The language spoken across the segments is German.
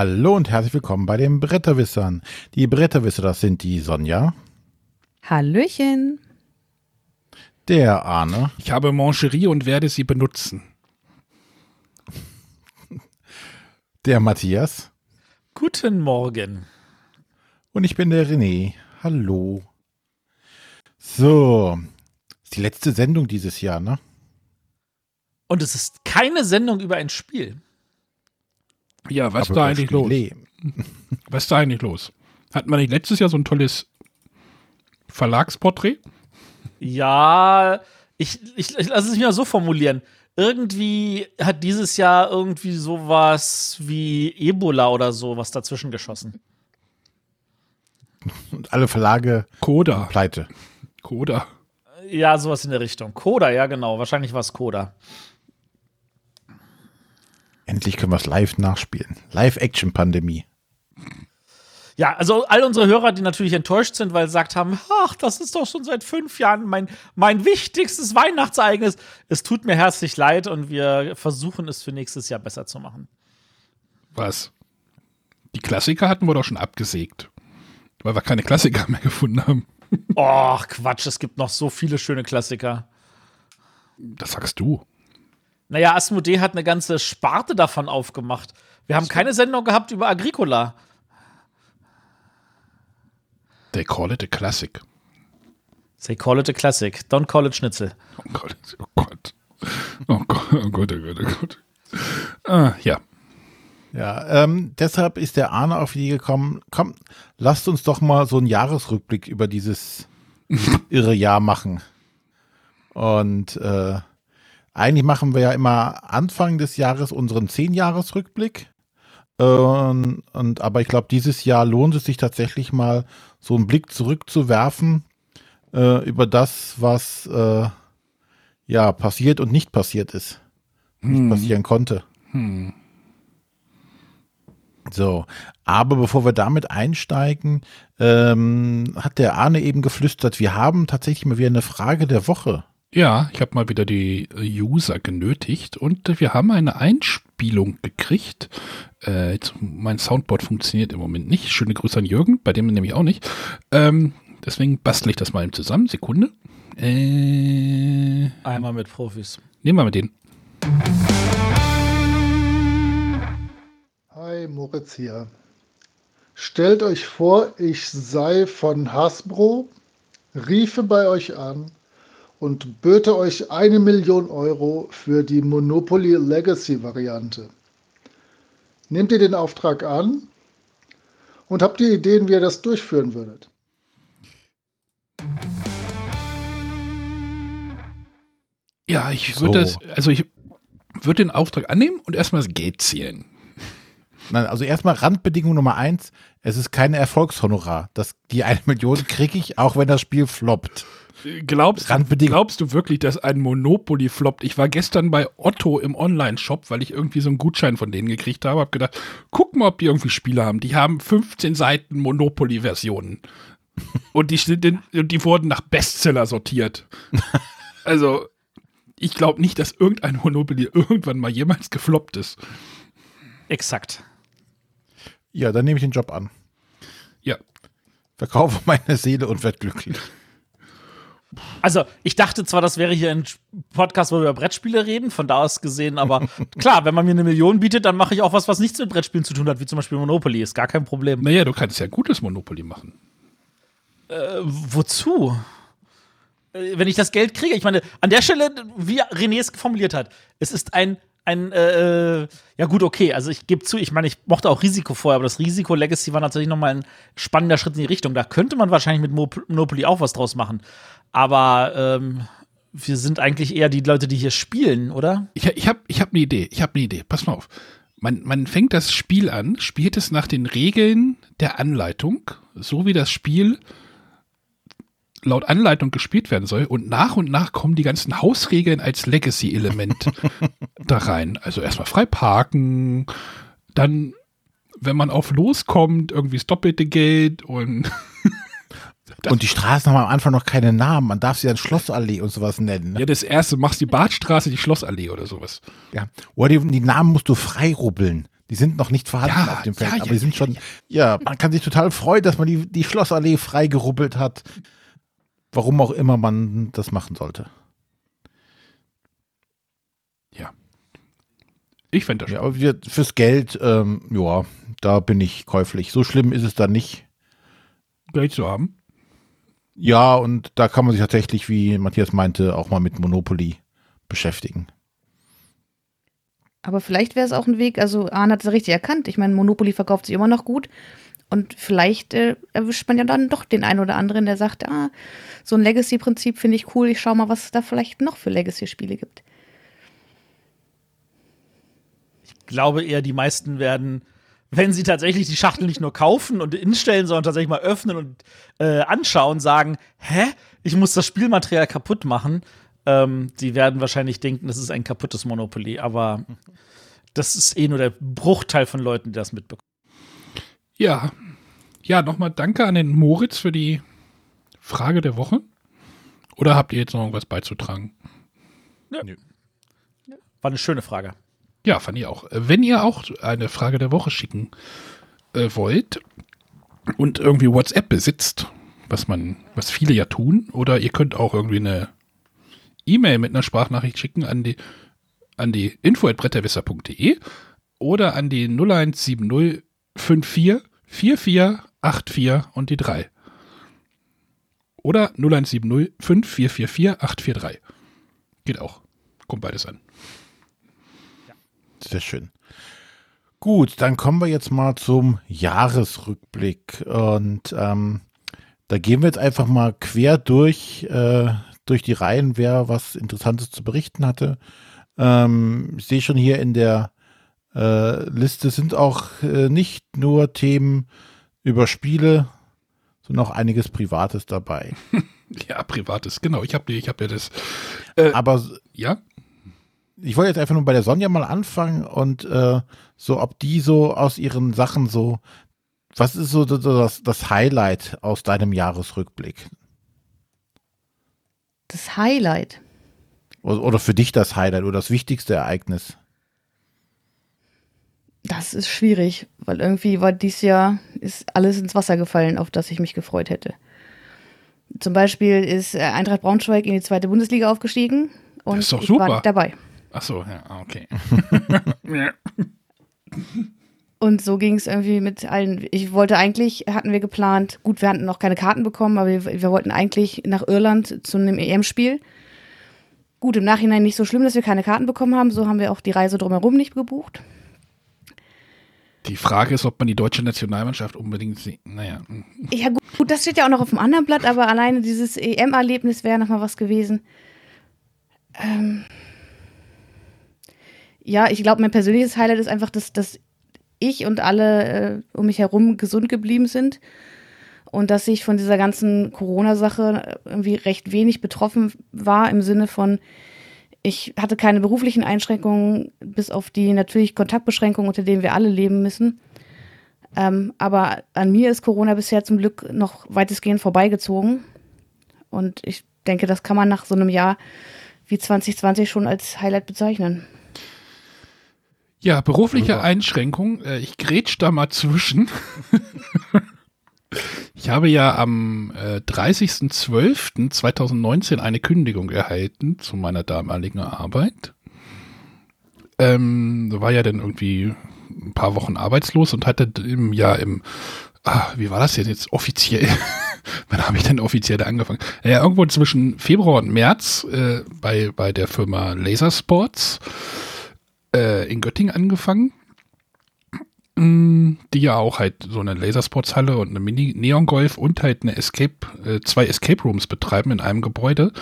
Hallo und herzlich willkommen bei den Bretterwissern. Die Bretterwisser, das sind die Sonja. Hallöchen. Der Arne. Ich habe Mancherie und werde sie benutzen. Der Matthias. Guten Morgen. Und ich bin der René. Hallo. So. Ist die letzte Sendung dieses Jahr, ne? Und es ist keine Sendung über ein Spiel. Ja, was ist da eigentlich los? Was ist da eigentlich los? Hatten wir nicht letztes Jahr so ein tolles Verlagsporträt? Ja, ich, ich, ich lasse es mich mal so formulieren. Irgendwie hat dieses Jahr irgendwie sowas wie Ebola oder so was dazwischen geschossen. Und alle Verlage Coda. pleite. Coda. Ja, sowas in der Richtung. Coda, ja, genau. Wahrscheinlich war es Coda. Endlich können wir es live nachspielen. Live-Action-Pandemie. Ja, also all unsere Hörer, die natürlich enttäuscht sind, weil sie gesagt haben, ach, das ist doch schon seit fünf Jahren mein, mein wichtigstes Weihnachtsereignis. Es tut mir herzlich leid und wir versuchen es für nächstes Jahr besser zu machen. Was? Die Klassiker hatten wir doch schon abgesägt. Weil wir keine Klassiker mehr gefunden haben. Och, Quatsch, es gibt noch so viele schöne Klassiker. Das sagst du. Naja, Asmodee hat eine ganze Sparte davon aufgemacht. Wir haben keine Sendung gehabt über Agricola. They call it a classic. They call it a classic. Don't call it Schnitzel. Oh Gott, oh Gott. Oh Gott, oh Gott, oh Gott, oh Gott. Ah, ja. Ja, ähm, deshalb ist der Arne auf die Idee gekommen, komm, lasst uns doch mal so einen Jahresrückblick über dieses irre Jahr machen. Und äh, eigentlich machen wir ja immer Anfang des Jahres unseren Zehn-Jahres-Rückblick. Und, und, aber ich glaube, dieses Jahr lohnt es sich tatsächlich mal, so einen Blick zurückzuwerfen äh, über das, was äh, ja passiert und nicht passiert ist. Nicht Hm. passieren konnte. Hm. So, aber bevor wir damit einsteigen, ähm, hat der Arne eben geflüstert, wir haben tatsächlich mal wieder eine Frage der Woche. Ja, ich habe mal wieder die äh, User genötigt und äh, wir haben eine Einspielung gekriegt. Äh, jetzt, mein Soundboard funktioniert im Moment nicht. Schöne Grüße an Jürgen, bei dem nämlich auch nicht. Ähm, deswegen bastle ich das mal eben zusammen. Sekunde. Äh, Einmal mit Profis. nehmen wir mal den. Hi, Moritz hier. Stellt euch vor, ich sei von Hasbro, riefe bei euch an und böte euch eine Million Euro für die Monopoly Legacy Variante. Nehmt ihr den Auftrag an und habt ihr Ideen, wie ihr das durchführen würdet? Ja, ich So. würde das, also ich würde den Auftrag annehmen und erstmal das Geld zählen. Nein, also erstmal Randbedingung Nummer eins, es ist kein Erfolgshonorar. Das, die eine Million kriege ich, auch wenn das Spiel floppt. Glaubst, glaubst du wirklich, dass ein Monopoly floppt? Ich war gestern bei Otto im Online-Shop, weil ich irgendwie so einen Gutschein von denen gekriegt habe. Hab gedacht, guck mal, ob die irgendwie Spiele haben. Die haben 15 Seiten Monopoly-Versionen. Und die, sind in, und die wurden nach Bestseller sortiert. Also, ich glaube nicht, dass irgendein Monopoly irgendwann mal jemals gefloppt ist. Exakt. Ja, dann nehme ich den Job an. Ja. Verkaufe meine Seele und werde glücklich. Also, ich dachte zwar, das wäre hier ein Podcast, wo wir über Brettspiele reden, von da aus gesehen, aber klar, wenn man mir eine Million bietet, dann mache ich auch was, was nichts mit Brettspielen zu tun hat, wie zum Beispiel Monopoly. Ist gar kein Problem. Naja, du kannst ja ein gutes Monopoly machen. Äh, wozu? Äh, Wenn ich das Geld kriege, ich meine, an der Stelle, wie René es formuliert hat, es ist ein, ein, äh, äh, ja gut, okay, also ich gebe zu, ich meine, ich mochte auch Risiko vorher, aber das Risiko Legacy war natürlich nochmal ein spannender Schritt in die Richtung. Da könnte man wahrscheinlich mit Mo- Monopoly auch was draus machen. Aber ähm, wir sind eigentlich eher die Leute, die hier spielen, oder? Ich, ich habe ich hab eine Idee. Ich habe eine Idee. Pass mal auf. Man, man fängt das Spiel an, spielt es nach den Regeln der Anleitung, so wie das Spiel laut Anleitung gespielt werden soll. Und nach und nach kommen die ganzen Hausregeln als Legacy-Element da rein. Also erstmal frei parken, dann, wenn man auf loskommt, irgendwie das doppelte Geld und und die Straßen haben am Anfang noch keine Namen. Man darf sie dann Schlossallee und sowas nennen. Ne? ja, das erste machst die Badstraße, die Schlossallee oder sowas. Ja. Oder die, die Namen musst du frei rubbeln. Die sind noch nicht vorhanden Ja, auf dem Feld, ja, ja, aber die sind ja, schon, ja. ja, man kann sich total freuen, dass man die, die Schlossallee freigerubbelt hat. Warum auch immer man das machen sollte. Ich fände das Ja, aber wir, fürs Geld, ähm, ja, da bin ich käuflich. So schlimm ist es da nicht. Geld zu haben. Ja, und da kann man sich tatsächlich, wie Matthias meinte, auch mal mit Monopoly beschäftigen. Aber vielleicht wäre es auch ein Weg, also Arne hat es richtig erkannt. Ich meine, Monopoly verkauft sich immer noch gut. Und vielleicht äh, erwischt man ja dann doch den einen oder anderen, der sagt, ah, so ein Legacy-Prinzip finde ich cool, ich schau mal, was es da vielleicht noch für Legacy-Spiele gibt. glaube eher, die meisten werden, wenn sie tatsächlich die Schachtel nicht nur kaufen und instellen, sondern tatsächlich mal öffnen und äh, anschauen, sagen, hä, ich muss das Spielmaterial kaputt machen. Ähm, die werden wahrscheinlich denken, das ist ein kaputtes Monopoly, aber das ist eh nur der Bruchteil von Leuten, die das mitbekommen. Ja. Ja, nochmal danke an den Moritz für die Frage der Woche. Oder habt ihr jetzt noch irgendwas beizutragen? War eine schöne Frage. Ja, fand ich auch. Wenn ihr auch eine Frage der Woche schicken äh, wollt und irgendwie WhatsApp besitzt, was man, was viele ja tun, oder ihr könnt auch irgendwie eine E-Mail mit einer Sprachnachricht schicken an die an die info@bretterwisser.de oder an die 0170 54 4484 und die 3. Oder 0170 5444 843. Geht auch. Kommt beides an. Sehr schön. Gut, dann kommen wir jetzt mal zum Jahresrückblick. Und ähm, da gehen wir jetzt einfach mal quer durch, äh, durch die Reihen, wer was Interessantes zu berichten hatte. Ähm, ich sehe schon hier in der äh, Liste sind auch äh, nicht nur Themen über Spiele, sondern auch einiges Privates dabei. Ja, privates, genau. Ich habe ich hab ja das. Aber Ja, ich wollte jetzt einfach nur bei der Sonja mal anfangen und äh, so, ob die so aus ihren Sachen so, was ist so das, das, das Highlight aus deinem Jahresrückblick? Das Highlight. Oder, oder für dich das Highlight oder das wichtigste Ereignis? Das ist schwierig, weil irgendwie war dieses Jahr ist alles ins Wasser gefallen, auf das ich mich gefreut hätte. Zum Beispiel ist äh, Eintracht Braunschweig in die zweite Bundesliga aufgestiegen und ist doch ich war super. nicht dabei. Ach so, ja, okay. Und so ging es irgendwie mit allen. Ich wollte eigentlich, hatten wir geplant, gut, wir hatten noch keine Karten bekommen, aber wir, wir wollten eigentlich nach Irland zu einem EM-Spiel. Gut, im Nachhinein nicht so schlimm, dass wir keine Karten bekommen haben. So haben wir auch die Reise drumherum nicht gebucht. Die Frage ist, ob man die deutsche Nationalmannschaft unbedingt sieht. Naja. Ja, gut, gut, das steht ja auch noch auf dem anderen Blatt, aber alleine dieses EM-Erlebnis wäre nochmal was gewesen. Ähm ja, ich glaube, mein persönliches Highlight ist einfach, dass, dass ich und alle äh, um mich herum gesund geblieben sind und dass ich von dieser ganzen Corona-Sache irgendwie recht wenig betroffen war im Sinne von, ich hatte keine beruflichen Einschränkungen, bis auf die natürlich Kontaktbeschränkungen, unter denen wir alle leben müssen. Ähm, aber an mir ist Corona bisher zum Glück noch weitestgehend vorbeigezogen. Und ich denke, das kann man nach so einem Jahr wie 2020 schon als Highlight bezeichnen. Ja, berufliche Einschränkung. Äh, ich grätsch da mal zwischen. ich habe ja am äh, 30.12.2019 eine Kündigung erhalten zu meiner damaligen Arbeit. Ähm, war ja dann irgendwie ein paar Wochen arbeitslos und hatte im Jahr im, ah, wie war das jetzt jetzt offiziell? Wann habe ich denn offiziell da angefangen? Ja, irgendwo zwischen Februar und März äh, bei, bei der Firma Laser Sports äh, in Göttingen angefangen. Mm, Die ja auch halt so eine Lasersportshalle und eine Mini-Neon-Golf und halt eine Escape, äh, zwei Escape Rooms betreiben in einem Gebäude.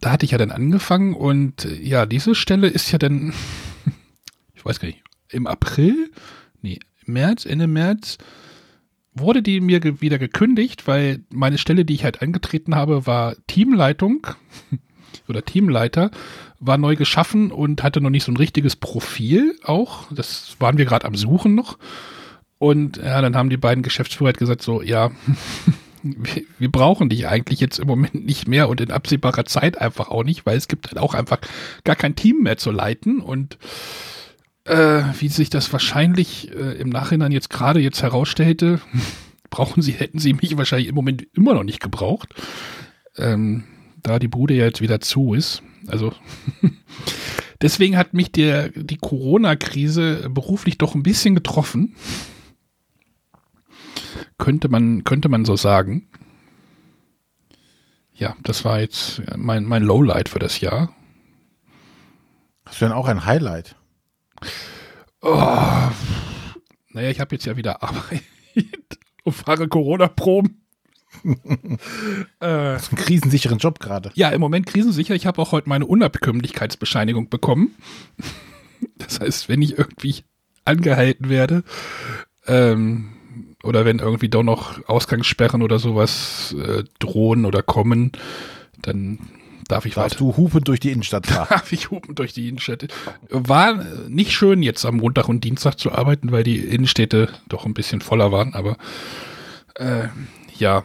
Da hatte ich ja dann angefangen und äh, ja, diese Stelle ist ja dann, ich weiß gar nicht, im April, nee, März, Ende März, wurde die mir wieder gekündigt, weil meine Stelle, die ich halt angetreten habe, war Teamleitung oder Teamleiter, war neu geschaffen und hatte noch nicht so ein richtiges Profil auch. Das waren wir gerade am Suchen noch. Und ja, dann haben die beiden Geschäftsführer halt gesagt so, ja, wir, brauchen dich eigentlich jetzt im Moment nicht mehr und in absehbarer Zeit einfach auch nicht, weil es gibt halt auch einfach gar kein Team mehr zu leiten und äh, wie sich das wahrscheinlich äh, im Nachhinein jetzt gerade jetzt herausstellte, brauchen sie, hätten sie mich wahrscheinlich im Moment immer noch nicht gebraucht. Ähm, da die Bude ja jetzt wieder zu ist. Also deswegen hat mich der, die Corona-Krise beruflich doch ein bisschen getroffen. Könnte man, könnte man so sagen. Ja, das war jetzt mein, mein Lowlight für das Jahr. Hast du denn auch ein Highlight? Oh, naja, ich habe jetzt ja wieder Arbeit und fahre Corona-Proben. äh, das ist ein krisensicheren Job gerade. Ja, im Moment krisensicher. Ich habe auch heute meine Unabkömmlichkeitsbescheinigung bekommen. Das heißt, wenn ich irgendwie angehalten werde, ähm, oder wenn irgendwie doch noch Ausgangssperren oder sowas äh, drohen oder kommen, dann darf ich Darfst weiter. du hupend durch die Innenstadt fahren? Darf ich hupend durch die Innenstadt. War nicht schön, jetzt am Montag und Dienstag zu arbeiten, weil die Innenstädte doch ein bisschen voller waren, aber äh, ja.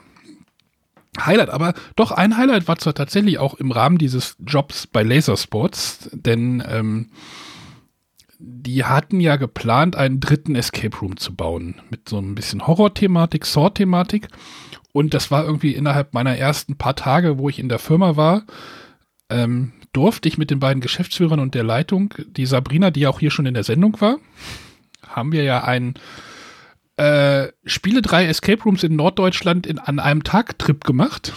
Highlight, aber doch ein Highlight war zwar tatsächlich auch im Rahmen dieses Jobs bei Lasersports, denn ähm, die hatten ja geplant, einen dritten Escape Room zu bauen. Mit so ein bisschen Horror-Thematik, Saw-Thematik. Und das war irgendwie innerhalb meiner ersten paar Tage, wo ich in der Firma war, ähm, durfte ich mit den beiden Geschäftsführern und der Leitung, die Sabrina, die auch hier schon in der Sendung war, haben wir ja einen äh, Spiele drei Escape Rooms in Norddeutschland in, an einem Tag-Trip gemacht.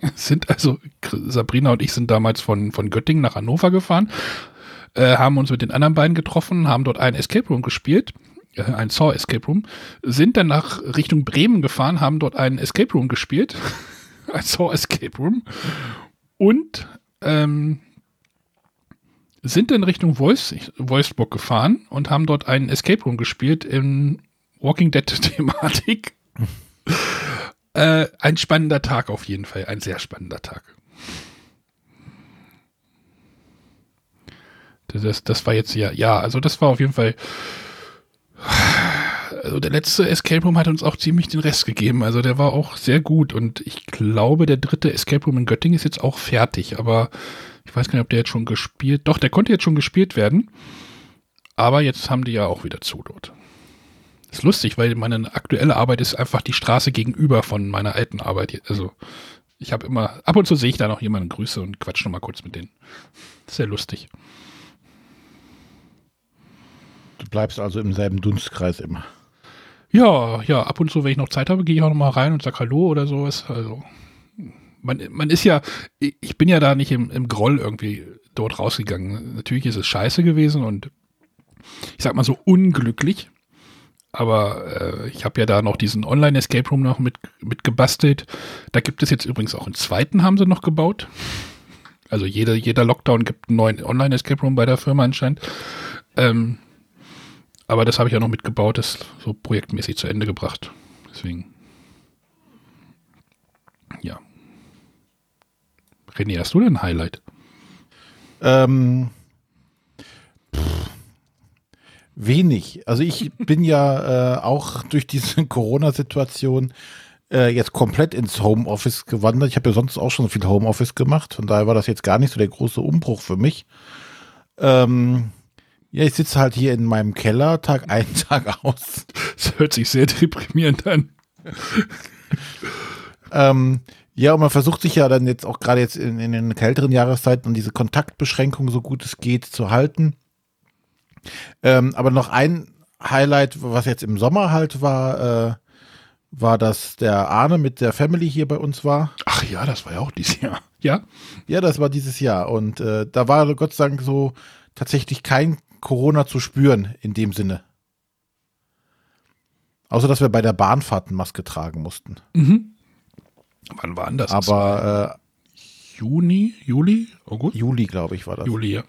Sind also, Sabrina und ich sind damals von, von Göttingen nach Hannover gefahren äh, haben uns mit den anderen beiden getroffen, haben dort ein Escape Room gespielt, äh, ein Saw Escape Room, sind dann nach Richtung Bremen gefahren, haben dort einen Escape Room gespielt, ein Saw Escape Room und ähm, sind dann Richtung Wolfs Wolfsburg gefahren und haben dort einen Escape Room gespielt in Walking Dead Thematik. äh, ein spannender Tag auf jeden Fall, ein sehr spannender Tag. Das, das war jetzt ja, ja, also das war auf jeden Fall. Also der letzte Escape Room hat uns auch ziemlich den Rest gegeben. Also der war auch sehr gut und ich glaube, der dritte Escape Room in Göttingen ist jetzt auch fertig, aber ich weiß gar nicht, ob der jetzt schon gespielt. Doch, der konnte jetzt schon gespielt werden. Aber jetzt haben die ja auch wieder zu dort. Ist lustig, weil meine aktuelle Arbeit ist einfach die Straße gegenüber von meiner alten Arbeit. Also ich habe immer, ab und zu sehe ich da noch jemanden Grüße und quatsch noch mal kurz mit denen. Sehr lustig. Du bleibst also im selben Dunstkreis immer. Ja, ja, ab und zu, wenn ich noch Zeit habe, gehe ich auch noch mal rein und sage Hallo oder sowas. Also man, man ist ja, ich bin ja da nicht im, im Groll irgendwie dort rausgegangen. Natürlich ist es scheiße gewesen und ich sag mal so unglücklich. Aber äh, ich habe ja da noch diesen Online-Escape Room noch mit, mit gebastelt. Da gibt es jetzt übrigens auch einen zweiten, haben sie noch gebaut. Also jeder, jeder Lockdown gibt einen neuen Online-Escape Room bei der Firma anscheinend. Ähm, aber das habe ich ja noch mitgebaut, das so projektmäßig zu Ende gebracht. Deswegen. Ja. René, hast du denn ein Highlight? Ähm, pff, wenig. Also ich bin ja äh, auch durch diese Corona-Situation äh, jetzt komplett ins Homeoffice gewandert. Ich habe ja sonst auch schon so viel Homeoffice gemacht. Von daher war das jetzt gar nicht so der große Umbruch für mich. Ähm, ja, ich sitze halt hier in meinem Keller, Tag ein, Tag aus. Das hört sich sehr deprimierend an. ähm, ja, und man versucht sich ja dann jetzt auch gerade jetzt in, in den kälteren Jahreszeiten diese Kontaktbeschränkungen so gut es geht zu halten. Ähm, aber noch ein Highlight, was jetzt im Sommer halt war, äh, war, dass der Arne mit der Family hier bei uns war. Ach ja, das war ja auch dieses Jahr. Ja? Ja, das war dieses Jahr. Und äh, da war Gott sei Dank so tatsächlich kein Corona zu spüren in dem Sinne. Außer, dass wir bei der Bahnfahrt eine Maske tragen mussten. Mhm. Wann war das? Aber äh, Juni, Juli, August? Juli, glaube ich, war das. Juli, ja.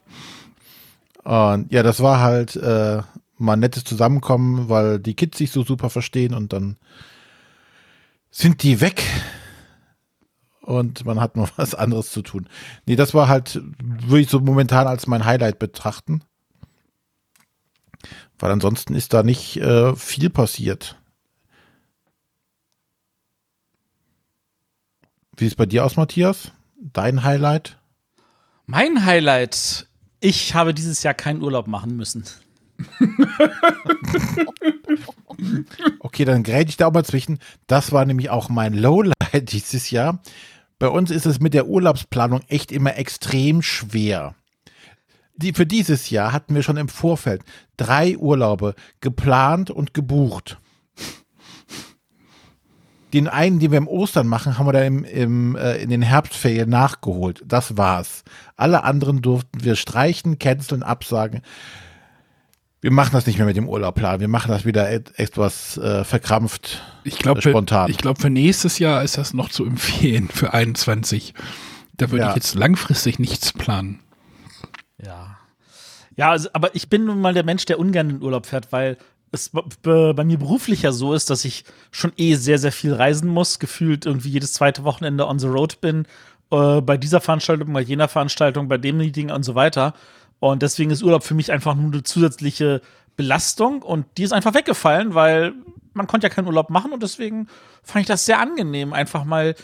Und ja, das war halt äh, mal nettes Zusammenkommen, weil die Kids sich so super verstehen und dann sind die weg und man hat noch was anderes zu tun. Nee, das war halt, würde ich so momentan als mein Highlight betrachten. Weil ansonsten ist da nicht äh, viel passiert. Wie sieht es bei dir aus, Matthias? Dein Highlight? Mein Highlight. Ich habe dieses Jahr keinen Urlaub machen müssen. Okay, dann gräte ich da auch mal zwischen. Das war nämlich auch mein Lowlight dieses Jahr. Bei uns ist es mit der Urlaubsplanung echt immer extrem schwer. Die, für dieses Jahr hatten wir schon im Vorfeld drei Urlaube geplant und gebucht. Den einen, den wir im Ostern machen, haben wir dann im, im, äh, in den Herbstferien nachgeholt. Das war's. Alle anderen durften wir streichen, canceln, absagen. Wir machen das nicht mehr mit dem Urlaubplan. Wir machen das wieder et etwas äh, verkrampft, Ich glaube, äh, spontan. ich glaube, für nächstes Jahr ist das noch zu empfehlen, für 21. Da würde Ja. ich jetzt langfristig nichts planen. Ja. Ja, also, aber ich bin nun mal der Mensch, der ungern in den Urlaub fährt, weil es bei mir beruflich ja so ist, dass ich schon eh sehr, sehr viel reisen muss, gefühlt irgendwie jedes zweite Wochenende on the road bin, äh, bei dieser Veranstaltung, bei jener Veranstaltung, bei dem Meeting und so weiter. Und deswegen ist Urlaub für mich einfach nur eine zusätzliche Belastung und die ist einfach weggefallen, weil man konnte ja keinen Urlaub machen und deswegen fand ich das sehr angenehm, einfach mal,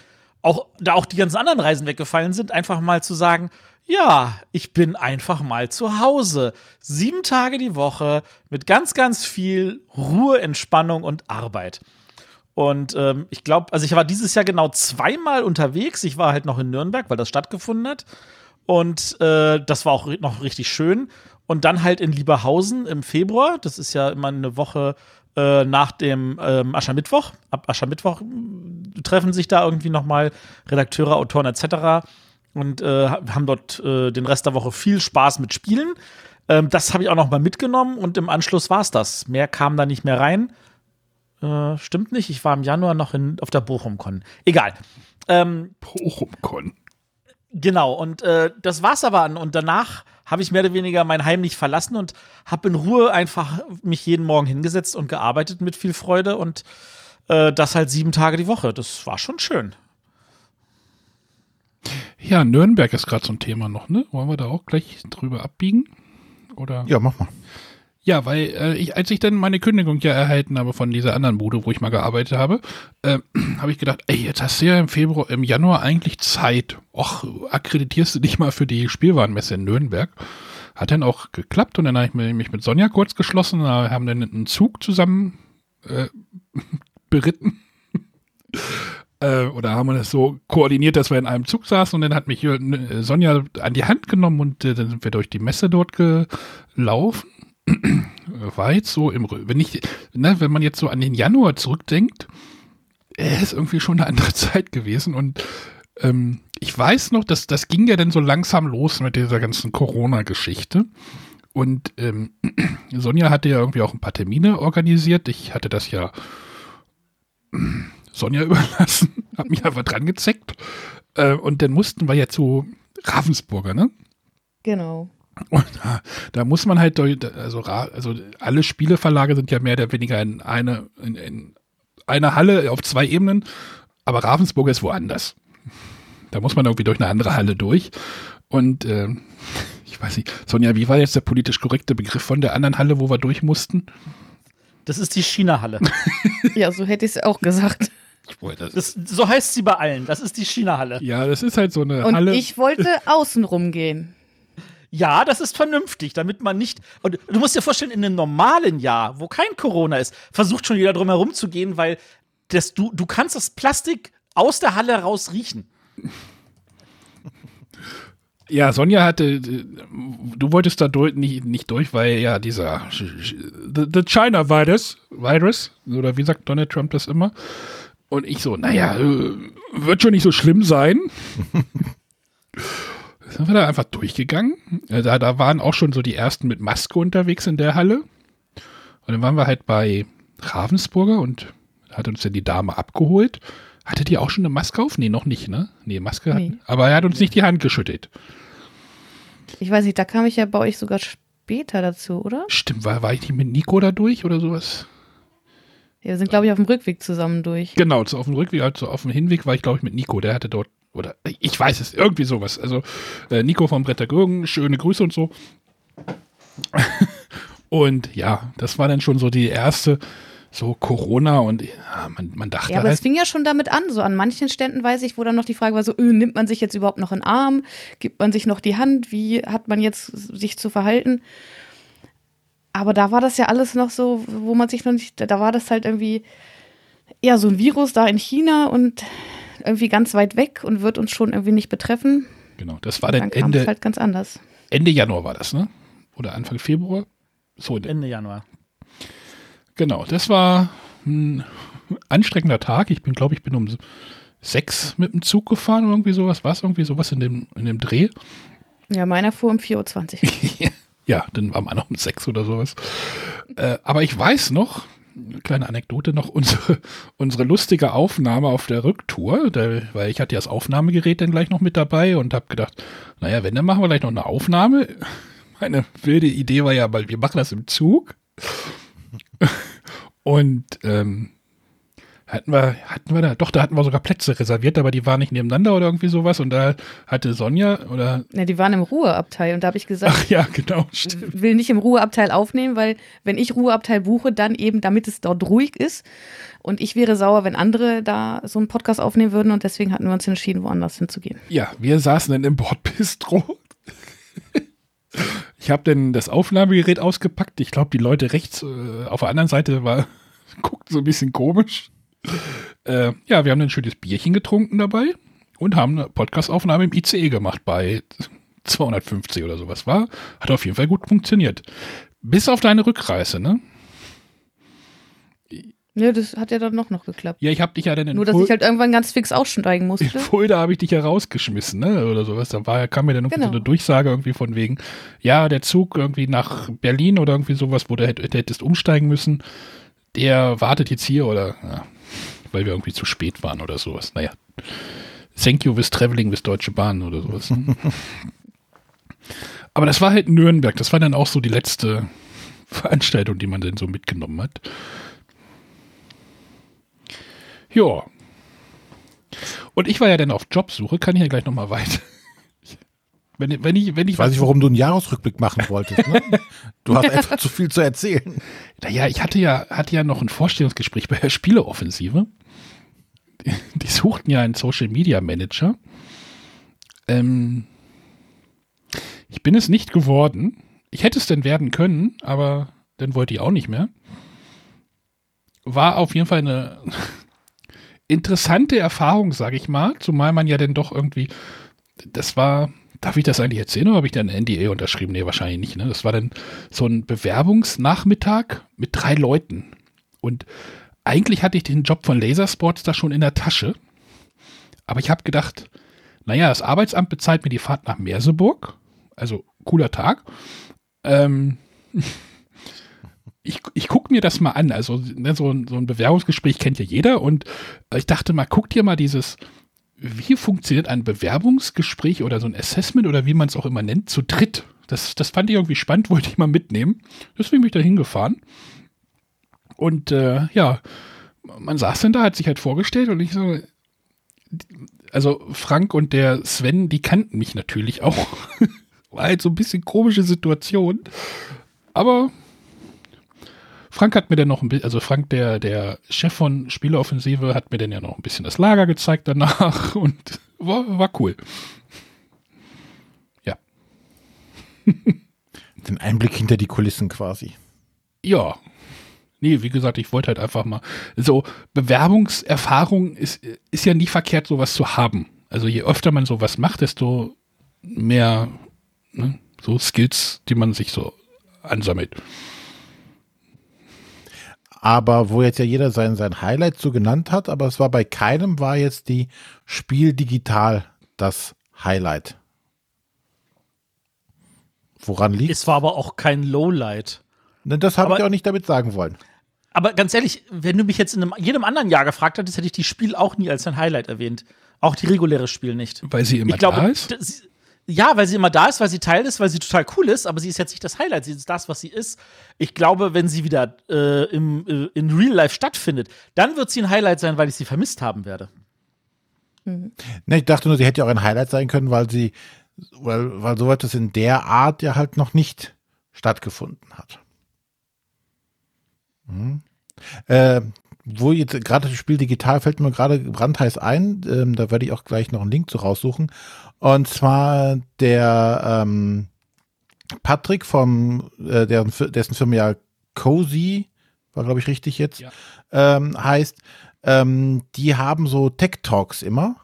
auch da auch die ganzen anderen Reisen weggefallen sind, einfach mal zu sagen, ja, ich bin einfach mal zu Hause. Sieben Tage die Woche mit ganz, ganz viel Ruhe, Entspannung und Arbeit. Und ähm, ich glaube, also ich war dieses Jahr genau zweimal unterwegs. Ich war halt noch in Nürnberg, weil das stattgefunden hat. Und äh, das war auch noch richtig schön. Und dann halt in Lieberhausen im Februar. Das ist ja immer eine Woche äh, nach dem ähm, Aschermittwoch. Ab Aschermittwoch mh, treffen sich da irgendwie noch mal Redakteure, Autoren etc. Und äh, haben dort äh, den Rest der Woche viel Spaß mit Spielen. Ähm, das habe ich auch noch mal mitgenommen und im Anschluss war es das. Mehr kam da nicht mehr rein. Äh, stimmt nicht. Ich war im Januar noch in, auf der Bochum-Con. Egal. Ähm, Bochum-Con. Genau, und äh, das war's aber an. Und danach habe ich mehr oder weniger mein Heim nicht verlassen und habe in Ruhe einfach mich jeden Morgen hingesetzt und gearbeitet mit viel Freude und äh, das halt sieben Tage die Woche. Das war schon schön. Ja, Nürnberg ist gerade so ein Thema noch, ne? Wollen wir da auch gleich drüber abbiegen? Oder? ja, mach mal. Ja, weil äh, ich, als ich dann meine Kündigung ja erhalten habe von dieser anderen Bude, wo ich mal gearbeitet habe, äh, habe ich gedacht, ey, jetzt hast du ja im Februar, im Januar eigentlich Zeit. Och, akkreditierst du dich mal für die Spielwarenmesse in Nürnberg? Hat dann auch geklappt und dann habe ich mi- mich mit Sonja kurz geschlossen, da haben dann einen Zug zusammen äh, beritten. Äh, oder haben wir das so koordiniert, dass wir in einem Zug saßen und dann hat mich äh, Sonja an die Hand genommen und äh, dann sind wir durch die Messe dort gelaufen war jetzt so im, wenn ich, ne, wenn man jetzt so an den Januar zurückdenkt, äh, ist irgendwie schon eine andere Zeit gewesen und ähm, ich weiß noch, dass das ging ja dann so langsam los mit dieser ganzen Corona-Geschichte und ähm, Sonja hatte ja irgendwie auch ein paar Termine organisiert. Ich hatte das ja Sonja überlassen, hab mich einfach dran gezeckt äh, und dann mussten wir ja zu Ravensburger, ne? Genau. Und da, da muss man halt, durch- also, ra- also alle Spieleverlage sind ja mehr oder weniger in eine, in, in einer Halle auf zwei Ebenen, aber Ravensburger ist woanders. Da muss man irgendwie durch eine andere Halle durch. Und ähm, ich weiß nicht, Sonja, wie war jetzt der politisch korrekte Begriff von der anderen Halle, wo wir durch mussten? Das ist die China-Halle. Ja, so hätte ich es auch gesagt. Boah, das- Das, so heißt sie bei allen. Das ist die China-Halle. Ja, das ist halt so eine Und Halle. ich wollte außen rumgehen. Ja, das ist vernünftig, damit man nicht. Und du musst dir vorstellen, in einem normalen Jahr, wo kein Corona ist, versucht schon jeder drum herum zu gehen, weil das, du, du kannst das Plastik aus der Halle raus riechen. Ja, Sonja hatte, du wolltest da durch, nicht, nicht durch, weil ja dieser the, the China Virus, Virus, oder wie sagt Donald Trump das immer? Und ich so, naja, äh, wird schon nicht so schlimm sein. Sind wir da einfach durchgegangen. Äh, Da, da waren auch schon so die ersten mit Maske unterwegs in der Halle. Und dann waren wir halt bei Ravensburger und hat uns dann die Dame abgeholt. Hatte die auch schon eine Maske auf? Nee, noch nicht, ne? Nee, Maske Nee. hatten. Aber er hat uns nicht die Hand geschüttelt. Ich weiß nicht, da kam ich ja bei euch sogar später dazu, oder? Stimmt, war, war ich nicht mit Nico da durch oder sowas? Ja, wir sind, glaube ich, auf dem Rückweg zusammen durch. Genau, so auf dem Rückweg, also auf dem Hinweg war ich, glaube ich, mit Nico. Der hatte dort, oder ich weiß es, irgendwie sowas. Also äh, Nico vom Bretter Gürgen, schöne Grüße und so. und ja, das war dann schon so die erste, so Corona und ja, man, man dachte Ja, aber es halt, fing ja schon damit an. So an manchen Ständen weiß ich, wo dann noch die Frage war: so, öh, nimmt man sich jetzt überhaupt noch einen Arm? Gibt man sich noch die Hand? Wie hat man jetzt sich zu verhalten? Aber da war das ja alles noch so, wo man sich noch nicht, da war das halt irgendwie, ja, so ein Virus da in China und irgendwie ganz weit weg und wird uns schon irgendwie nicht betreffen. Genau, das war dann, Dann Ende, halt ganz anders. Ende Januar war das, ne? Oder Anfang Februar? So, Ende Januar. genau. Das war ein anstrengender Tag. Ich bin, glaube ich, bin um sechs mit dem Zug gefahren oder irgendwie sowas. War es irgendwie sowas in dem, in dem Dreh? Ja, meiner fuhr um 4.20 Uhr. ja, dann war man noch um sechs oder sowas. Äh, aber ich weiß noch, eine kleine Anekdote noch, unsere, unsere lustige Aufnahme auf der Rücktour, da, weil ich hatte ja das Aufnahmegerät dann gleich noch mit dabei und habe gedacht, naja, wenn, dann machen wir gleich noch eine Aufnahme. Meine wilde Idee war ja, weil wir machen das im Zug. Und ähm, hatten wir, hatten wir da, doch, da hatten wir sogar Plätze reserviert, aber die waren nicht nebeneinander oder irgendwie sowas. Und da hatte Sonja oder, Ja, die waren im Ruheabteil und da habe ich gesagt, ach ja, genau, stimmt. will nicht im Ruheabteil aufnehmen, weil wenn ich Ruheabteil buche, dann eben, damit es dort ruhig ist. Und ich wäre sauer, wenn andere da so einen Podcast aufnehmen würden und deswegen hatten wir uns entschieden, woanders hinzugehen. Ja, wir saßen dann im Bordbistro. Ich habe dann das Aufnahmegerät ausgepackt. Ich glaube, die Leute rechts äh, auf der anderen Seite war, guckten so ein bisschen komisch. Äh, ja, wir haben ein schönes Bierchen getrunken dabei und haben eine Podcastaufnahme im ICE gemacht bei 250 oder sowas. War, hat auf jeden Fall gut funktioniert. Bis auf deine Rückreise, ne? Ne, das hat ja dann noch, noch geklappt. Ja, ich habe dich ja dann in Nur, dass Ful- ich halt irgendwann ganz fix aussteigen in musste. Fulda habe ich dich ja rausgeschmissen, ne? Oder sowas. Da war, kam mir dann irgendwie Genau. so eine Durchsage irgendwie von wegen, ja, der Zug irgendwie nach Berlin oder irgendwie sowas, wo du hätt- hättest umsteigen müssen, der wartet jetzt hier oder ja, weil wir irgendwie zu spät waren oder sowas. Naja. Thank you with traveling with Deutsche Bahn oder sowas. Aber das war halt Nürnberg. Das war dann auch so die letzte Veranstaltung, die man dann so mitgenommen hat. Ja. Und ich war ja dann auf Jobsuche, kann ich ja gleich nochmal weiter. Wenn, wenn ich, wenn ich, Ich weiß nicht, warum du einen Jahresrückblick machen wolltest. Ne? Du hast einfach zu viel zu erzählen. Naja, ich hatte ja, hatte ja noch ein Vorstellungsgespräch bei der Spieleoffensive. Die, suchten ja einen Social Media Manager. Ähm, ich bin es nicht geworden. Ich hätte es denn werden können, aber dann wollte ich auch nicht mehr. War auf jeden Fall eine interessante Erfahrung, sage ich mal. Zumal man ja dann doch irgendwie, das war, darf ich das eigentlich erzählen oder habe ich dann ein NDA unterschrieben? Nee, wahrscheinlich nicht. Ne? Das war dann so ein Bewerbungsnachmittag mit drei Leuten. Und eigentlich hatte ich den Job von Lasersports da schon in der Tasche. Aber ich habe gedacht, naja, das Arbeitsamt bezahlt mir die Fahrt nach Merseburg. Also cooler Tag. Ähm, ich, ich gucke mir das mal an. Also ne, so, ein, so ein Bewerbungsgespräch kennt ja jeder. Und ich dachte mal, guck dir mal dieses, wie funktioniert ein Bewerbungsgespräch oder so ein Assessment oder wie man es auch immer nennt, zu dritt. Das, das fand ich irgendwie spannend, wollte ich mal mitnehmen. Deswegen bin ich da hingefahren. Und äh, ja, man saß dann da, hat sich halt vorgestellt und ich so, also Frank und der Sven, die kannten mich natürlich auch. War halt so ein bisschen komische Situation. Aber Frank hat mir dann noch ein bisschen, also Frank, der, der Chef von Spieleoffensive, hat mir dann ja noch ein bisschen das Lager gezeigt danach und war, war cool. Ja. Den Einblick hinter die Kulissen quasi. Ja. Nee, wie gesagt, ich wollte halt einfach mal. So, Bewerbungserfahrung ist, ist ja nie verkehrt, sowas zu haben. Also je öfter man sowas macht, desto mehr ne, so Skills, die man sich so ansammelt. Aber wo jetzt ja jeder sein, sein Highlight so genannt hat, aber es war bei keinem, war jetzt die Spiel digital das Highlight. Woran liegt Es war aber auch kein Lowlight. Das habe ich auch nicht damit sagen wollen. Aber ganz ehrlich, wenn du mich jetzt in einem, jedem anderen Jahr gefragt hättest, hätte ich die Spiel auch nie als ein Highlight erwähnt. Auch die reguläre Spiel nicht. Weil sie immer ich glaube, da ist. das- ja, weil sie immer da ist, weil sie Teil ist, weil sie total cool ist, aber sie ist jetzt nicht das Highlight, sie ist das, was sie ist. Ich glaube, wenn sie wieder äh, im, äh, in Real Life stattfindet, dann wird sie ein Highlight sein, weil ich sie vermisst haben werde. Ne, ich dachte nur, sie hätte ja auch ein Highlight sein können, weil sie, weil, weil so etwas in der Art ja halt noch nicht stattgefunden hat. Mhm. Äh, wo jetzt gerade das Spiel digital fällt mir gerade brandheiß ein, ähm, da werde ich auch gleich noch einen Link zu raussuchen. Und zwar der ähm, Patrick vom, äh, deren, dessen Firma ja Cozy, war glaube ich richtig jetzt, Ja. ähm, heißt, ähm, die haben so Tech Talks immer.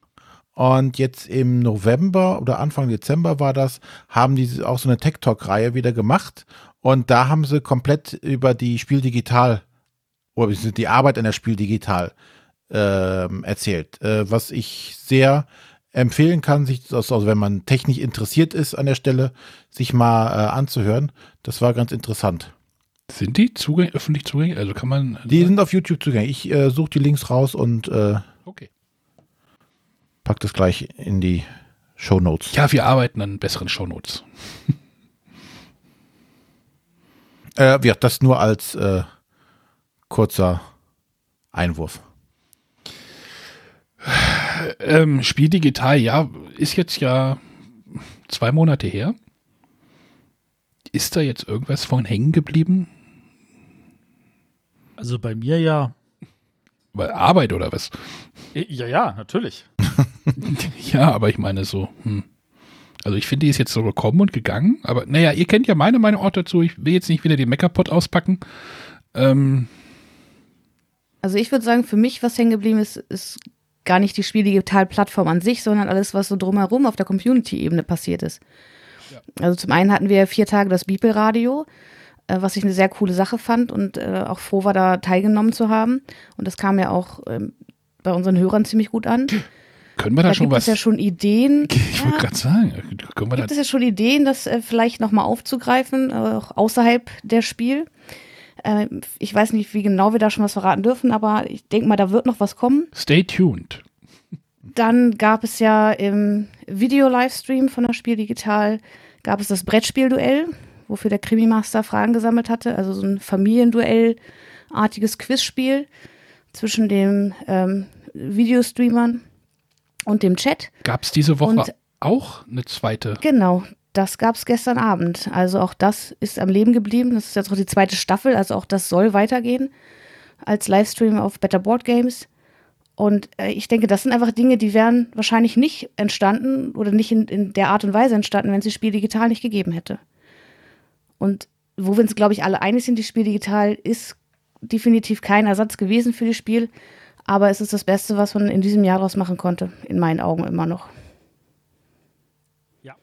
Und jetzt im November oder Anfang Dezember war das, haben die auch so eine Tech Talk-Reihe wieder gemacht. Und da haben sie komplett über die Spiel Digital oder beziehungsweise die Arbeit an der Spiel Digital ähm, erzählt. Äh, was ich sehr empfehlen kann, sich, das, also wenn man technisch interessiert ist an der Stelle, sich mal äh, anzuhören. Das war ganz interessant. Sind die zugäng öffentlich zugänglich? Also kann man. Die sind auf YouTube zugänglich. Ich äh, suche die Links raus und äh, okay. pack das gleich in die Show Notes. Ja, wir arbeiten an besseren Shownotes. Äh, ja, das nur als äh, kurzer Einwurf. Ähm, Spiel digital, ja, ist jetzt ja zwei Monate her. Ist da jetzt irgendwas von hängen geblieben? Also bei mir ja. Weil Arbeit oder was? Ja, ja, natürlich. Ja, aber ich meine so, hm. Also ich finde, die ist jetzt so gekommen und gegangen, aber naja, ihr kennt ja meine Meinung auch dazu. Ich will jetzt nicht wieder den Meckerpot auspacken. Ähm, Also ich würde sagen, für mich, was hängen geblieben ist, ist gar nicht die Spieldigital-Plattform an sich, sondern alles, was so drumherum auf der Community-Ebene passiert ist. Also zum einen hatten wir vier Tage das Bibelradio, äh, was ich eine sehr coole Sache fand und äh, auch froh war, da teilgenommen zu haben. Und das kam ja auch ähm, bei unseren Hörern ziemlich gut an. Können wir da, Da schon gibt was? es ja schon Ideen. ich wollte Ja, gerade sagen, können wir da gibt es ja schon Ideen, das äh, vielleicht nochmal aufzugreifen, äh, auch außerhalb der Spiel. Äh, ich weiß nicht, wie genau wir da schon was verraten dürfen, aber ich denke mal, da wird noch was kommen. Stay tuned. Dann gab es ja im Video-Livestream von der Spiel Digital, gab es das Brettspiel-Duell, wofür der Krimi-Master Fragen gesammelt hatte. Also so ein Familienduell-artiges Quizspiel zwischen den ähm, Videostreamern und dem Chat. Gab es diese Woche Und- auch eine zweite? Genau, das gab es gestern Abend. Also auch das ist am Leben geblieben. Das ist jetzt auch die zweite Staffel, also auch das soll weitergehen als Livestream auf Better Board Games. Und äh, ich denke, das sind einfach Dinge, die wären wahrscheinlich nicht entstanden oder nicht in, in der Art und Weise entstanden, wenn es das Spiel digital nicht gegeben hätte. Und wo wir uns, glaube ich, alle einig sind, die Spiel digital ist definitiv kein Ersatz gewesen für das Spiel. Aber es ist das Beste, was man in diesem Jahr daraus machen konnte. In meinen Augen immer noch. Ja.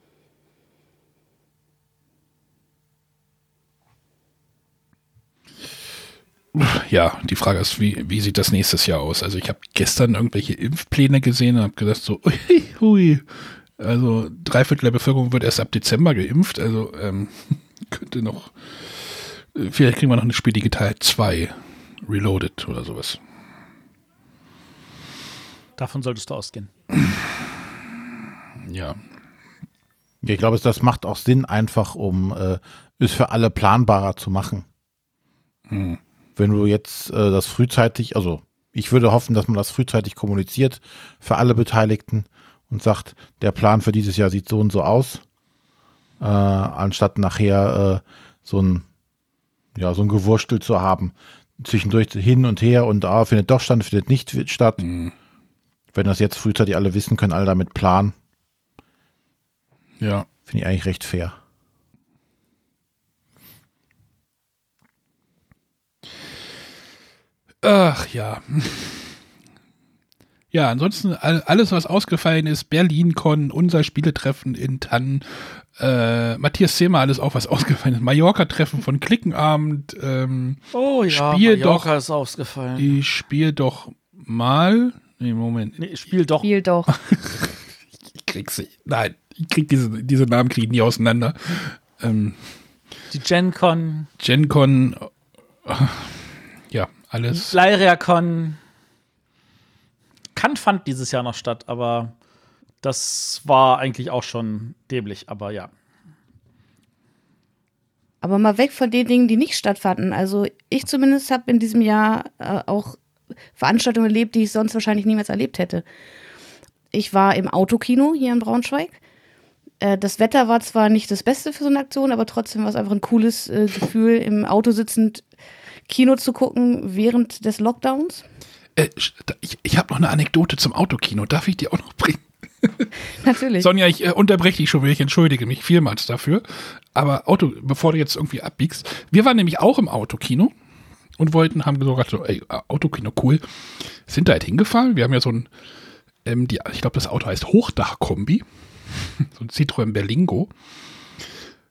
Ja, die Frage ist, wie, wie sieht das nächstes Jahr aus? Also ich habe gestern irgendwelche Impfpläne gesehen und habe gedacht so, ui, hui, also drei Viertel der Bevölkerung wird erst ab Dezember geimpft, also ähm, könnte noch, äh, vielleicht kriegen wir noch ein Spiel Digital 2 Reloaded oder sowas. Davon solltest du ausgehen. Ja, Ja, ich glaube, das macht auch Sinn, einfach um äh, es für alle planbarer zu machen. Hm. Wenn du jetzt äh, das frühzeitig, also ich würde hoffen, dass man das frühzeitig kommuniziert für alle Beteiligten und sagt, der Plan für dieses Jahr sieht so und so aus, äh, anstatt nachher äh, so ein ja so ein Gewurstel zu haben zwischendurch hin und her und ah, findet doch statt, findet nicht statt. Hm. Wenn das jetzt frühzeitig alle wissen, können alle damit planen. ja. Finde ich eigentlich recht fair. Ach ja. Ja, ansonsten all- alles, was ausgefallen ist, BerlinCon, unser Spieletreffen in Tann, äh, Matthias Zehmer, alles auch, was ausgefallen ist, Mallorca-Treffen von Klickenabend, ähm, Oh ja, Spiel Mallorca doch. ist ausgefallen. ich spiel doch mal, nee, Moment, Nee, spiel doch. Spiel doch. ich krieg sie, nein, ich krieg diese, diese Namen krieg ich nie auseinander. Ähm, Die GenCon, GenCon, äh, ja, alles, LyriaCon. Kant fand dieses Jahr noch statt, aber das war eigentlich auch schon dämlich, aber ja. Aber mal weg von den Dingen, die nicht stattfanden. Also ich zumindest habe in diesem Jahr äh, auch Veranstaltungen erlebt, die ich sonst wahrscheinlich niemals erlebt hätte. Ich war im Autokino hier in Braunschweig. Äh, das Wetter war zwar nicht das Beste für so eine Aktion, aber trotzdem war es einfach ein cooles äh, Gefühl, im Auto sitzend Kino zu gucken während des Lockdowns. äh, ich, ich habe noch eine Anekdote zum Autokino, darf ich die auch noch bringen? Natürlich. Sonja, ich äh, unterbreche dich schon wieder, ich entschuldige mich vielmals dafür. Aber Auto, bevor du jetzt irgendwie abbiegst, wir waren nämlich auch im Autokino und wollten, haben gesagt, so, ey, Autokino, cool. Sind da halt hingefahren. Wir haben ja so ein, ähm, die, ich glaube, das Auto heißt Hochdachkombi. so ein Citroën Berlingo.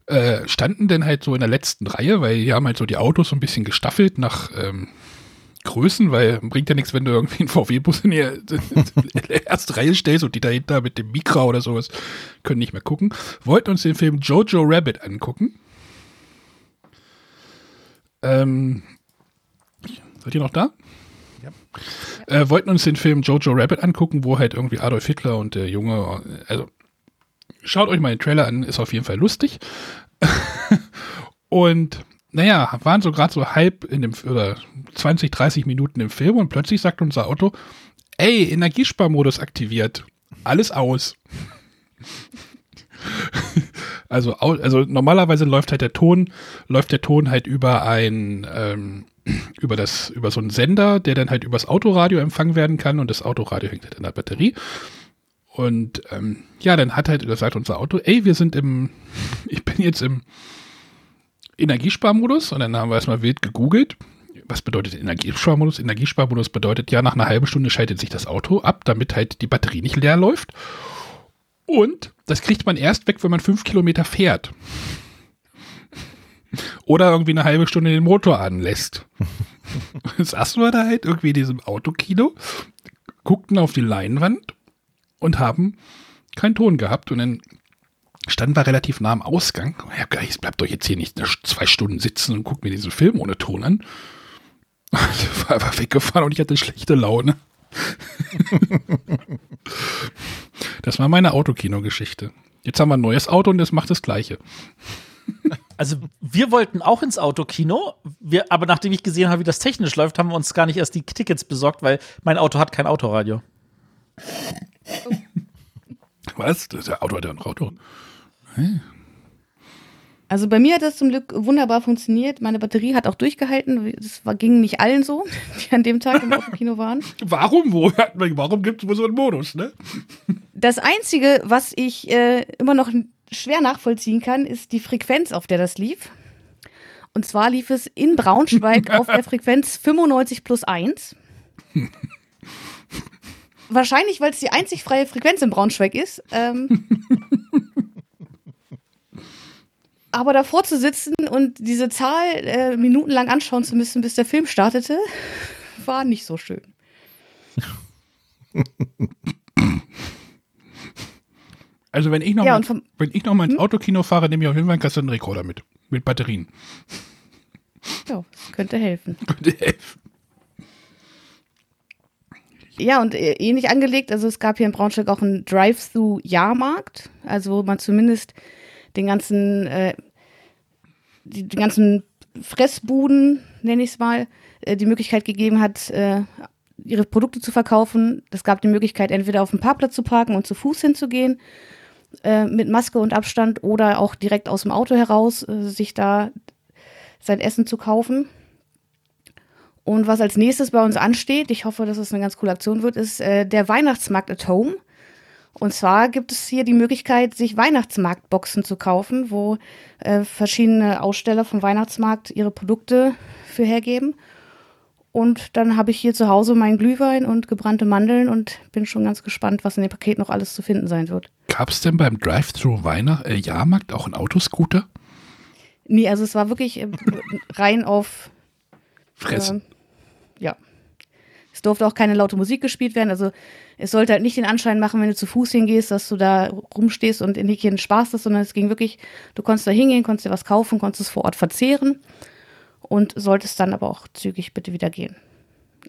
Äh, standen dann halt so in der letzten Reihe, weil die haben halt so die Autos so ein bisschen gestaffelt nach ähm, Größen, weil bringt ja nichts, wenn du irgendwie einen VW-Bus in die erste Reihe stellst und die dahinter mit dem Mikro oder sowas können nicht mehr gucken. Wollten uns den Film Jojo Rabbit angucken. Ähm, seid ihr noch da? Ja. Äh, wollten uns den Film Jojo Rabbit angucken, wo halt irgendwie Adolf Hitler und der Junge, also schaut euch mal den Trailer an, ist auf jeden Fall lustig. und naja, waren so gerade so halb in dem, oder 20, 30 Minuten im Film und plötzlich sagt unser Auto, ey, Energiesparmodus aktiviert. Alles aus. also, also normalerweise läuft halt der Ton, läuft der Ton halt über ein, ähm, über das, über so einen Sender, der dann halt übers Autoradio empfangen werden kann und das Autoradio hängt halt in der Batterie. Und ähm, ja, dann hat halt, das sagt unser Auto, ey, wir sind im, ich bin jetzt im Energiesparmodus und dann haben wir erstmal wild gegoogelt. Was bedeutet Energiesparmodus? Energiesparmodus bedeutet ja, nach einer halben Stunde schaltet sich das Auto ab, damit halt die Batterie nicht leer läuft. Und das kriegt man erst weg, wenn man fünf Kilometer fährt. Oder irgendwie eine halbe Stunde den Motor anlässt. saßen wir da halt irgendwie in diesem Autokino, guckten auf die Leinwand und haben keinen Ton gehabt. Und dann standen wir relativ nah am Ausgang. Habe gedacht, ich bleib doch jetzt hier nicht zwei Stunden sitzen und guck mir diesen Film ohne Ton an. Ich war einfach weggefahren und ich hatte schlechte Laune. das war meine Autokino-Geschichte. Jetzt haben wir ein neues Auto und das macht das Gleiche. Also wir wollten auch ins Autokino, wir, aber nachdem ich gesehen habe, wie das technisch läuft, haben wir uns gar nicht erst die Tickets besorgt, weil mein Auto hat kein Autoradio. Was? Das Auto hat ja ein Auto. Also bei mir hat das zum Glück wunderbar funktioniert. Meine Batterie hat auch durchgehalten. Das war, ging nicht allen so, die an dem Tag im Autokino waren. Warum? Wo, warum gibt es so einen Modus, ne? Das Einzige, was ich äh, immer noch schwer nachvollziehen kann, ist die Frequenz, auf der das lief. Und zwar lief es in Braunschweig auf der Frequenz 95 plus 1. Wahrscheinlich, weil es die einzig freie Frequenz in Braunschweig ist. Ähm, aber davor zu sitzen und diese Zahl äh, minutenlang anschauen zu müssen, bis der Film startete, war nicht so schön. Also wenn ich noch ja, mal, wenn ich noch mal ins hm? Autokino fahre, nehme ich auf jeden Fall einen Kassettenrekorder mit. Mit Batterien. Ja, könnte helfen. Könnte helfen. Ja, und äh, ähnlich angelegt, also es gab hier in Braunschweig auch einen Drive-Through-Jahrmarkt, also wo man zumindest den ganzen, äh, die, die, ganzen Fressbuden, nenne ich es mal, äh, die Möglichkeit gegeben hat, äh, ihre Produkte zu verkaufen. Es gab die Möglichkeit, entweder auf dem Parkplatz zu parken und zu Fuß hinzugehen, äh, mit Maske und Abstand, oder auch direkt aus dem Auto heraus, äh, sich da sein Essen zu kaufen. Und was als nächstes bei uns ansteht, ich hoffe, dass es eine ganz coole Aktion wird, ist äh, der Weihnachtsmarkt at Home. Und zwar gibt es hier die Möglichkeit, sich Weihnachtsmarktboxen zu kaufen, wo äh, verschiedene Aussteller vom Weihnachtsmarkt ihre Produkte für hergeben. Und dann habe ich hier zu Hause meinen Glühwein und gebrannte Mandeln und bin schon ganz gespannt, was in dem Paket noch alles zu finden sein wird. Gab es denn beim Drive-Thru-Jahrmarkt äh, auch einen Autoscooter? Nee, also es war wirklich äh, rein auf Fressen. Äh, ja. Es durfte auch keine laute Musik gespielt werden. Also es sollte halt nicht den Anschein machen, wenn du zu Fuß hingehst, dass du da rumstehst und in Häkchen Spaß hast, sondern es ging wirklich, du konntest da hingehen, konntest dir was kaufen, konntest es vor Ort verzehren und solltest dann aber auch zügig bitte wieder gehen.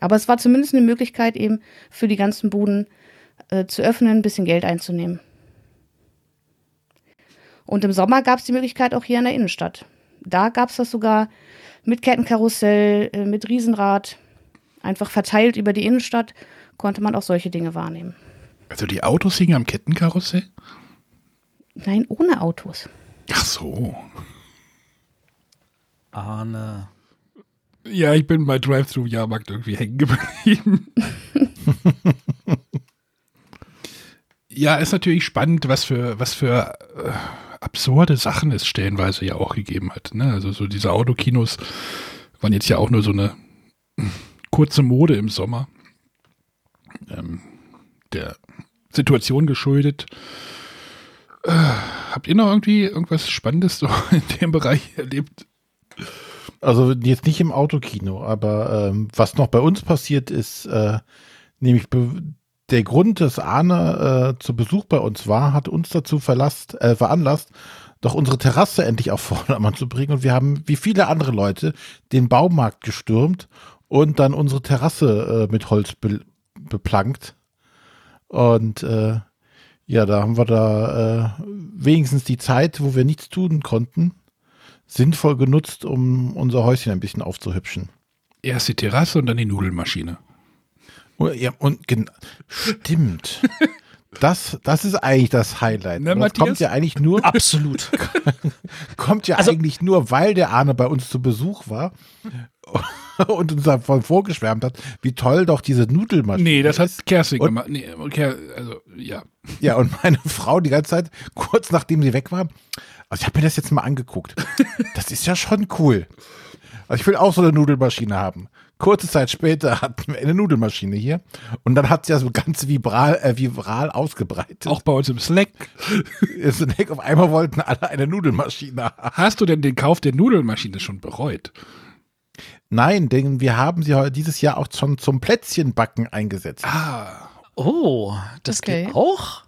Aber es war zumindest eine Möglichkeit, eben für die ganzen Buden äh, zu öffnen, ein bisschen Geld einzunehmen. Und im Sommer gab es die Möglichkeit auch hier in der Innenstadt. Da gab es das sogar mit Kettenkarussell, äh, mit Riesenrad, einfach verteilt über die Innenstadt konnte man auch solche Dinge wahrnehmen. Also die Autos hingen am Kettenkarussell? Nein, ohne Autos. Ach so. Arne. Ja, ich bin bei Drive-Thru-Jahrmarkt irgendwie hängen geblieben. Ja, ist natürlich spannend, was für, was für äh, absurde Sachen es stellenweise ja auch gegeben hat. Ne? Also so diese Autokinos waren jetzt ja auch nur so eine kurze Mode im Sommer. Ähm, der Situation geschuldet. Äh, habt ihr noch irgendwie irgendwas Spannendes so in dem Bereich erlebt? Also jetzt nicht im Autokino, aber ähm, was noch bei uns passiert ist, äh, nämlich der Grund, dass Arne äh, zu Besuch bei uns war, hat uns dazu verlasst, äh, veranlasst, doch unsere Terrasse endlich auf Vordermann zu bringen. Und wir haben, wie viele andere Leute, den Baumarkt gestürmt und dann unsere Terrasse äh, mit Holz be beplankt. Und äh, ja, da haben wir da äh, wenigstens die Zeit, wo wir nichts tun konnten, sinnvoll genutzt, um unser Häuschen ein bisschen aufzuhübschen. Erst die Terrasse und dann die Nudelmaschine. Oh, Ja, und gen- stimmt. Das, das ist eigentlich das Highlight. Ne, das kommt ja eigentlich nur, Absolut. kommt ja Also- eigentlich nur, weil der Arne bei uns zu Besuch war und uns davon vorgeschwärmt hat, wie toll doch diese Nudelmaschine Nee, das ist. hat Kerstin Und- gemacht. Nee, Ker also, ja. Ja, und meine Frau die ganze Zeit, kurz nachdem sie weg war, also ich habe mir das jetzt mal angeguckt. Das ist ja schon cool. Also ich will auch so eine Nudelmaschine haben. Kurze Zeit später hatten wir eine Nudelmaschine hier und dann hat sie ja so ganz vibral, äh, viral ausgebreitet. Auch bei uns im Slack. Heck, auf einmal wollten alle eine Nudelmaschine haben. Hast du denn den Kauf der Nudelmaschine schon bereut? Nein, denn wir haben sie heute dieses Jahr auch schon zum Plätzchenbacken eingesetzt. Ah, Oh, das Okay. geht auch?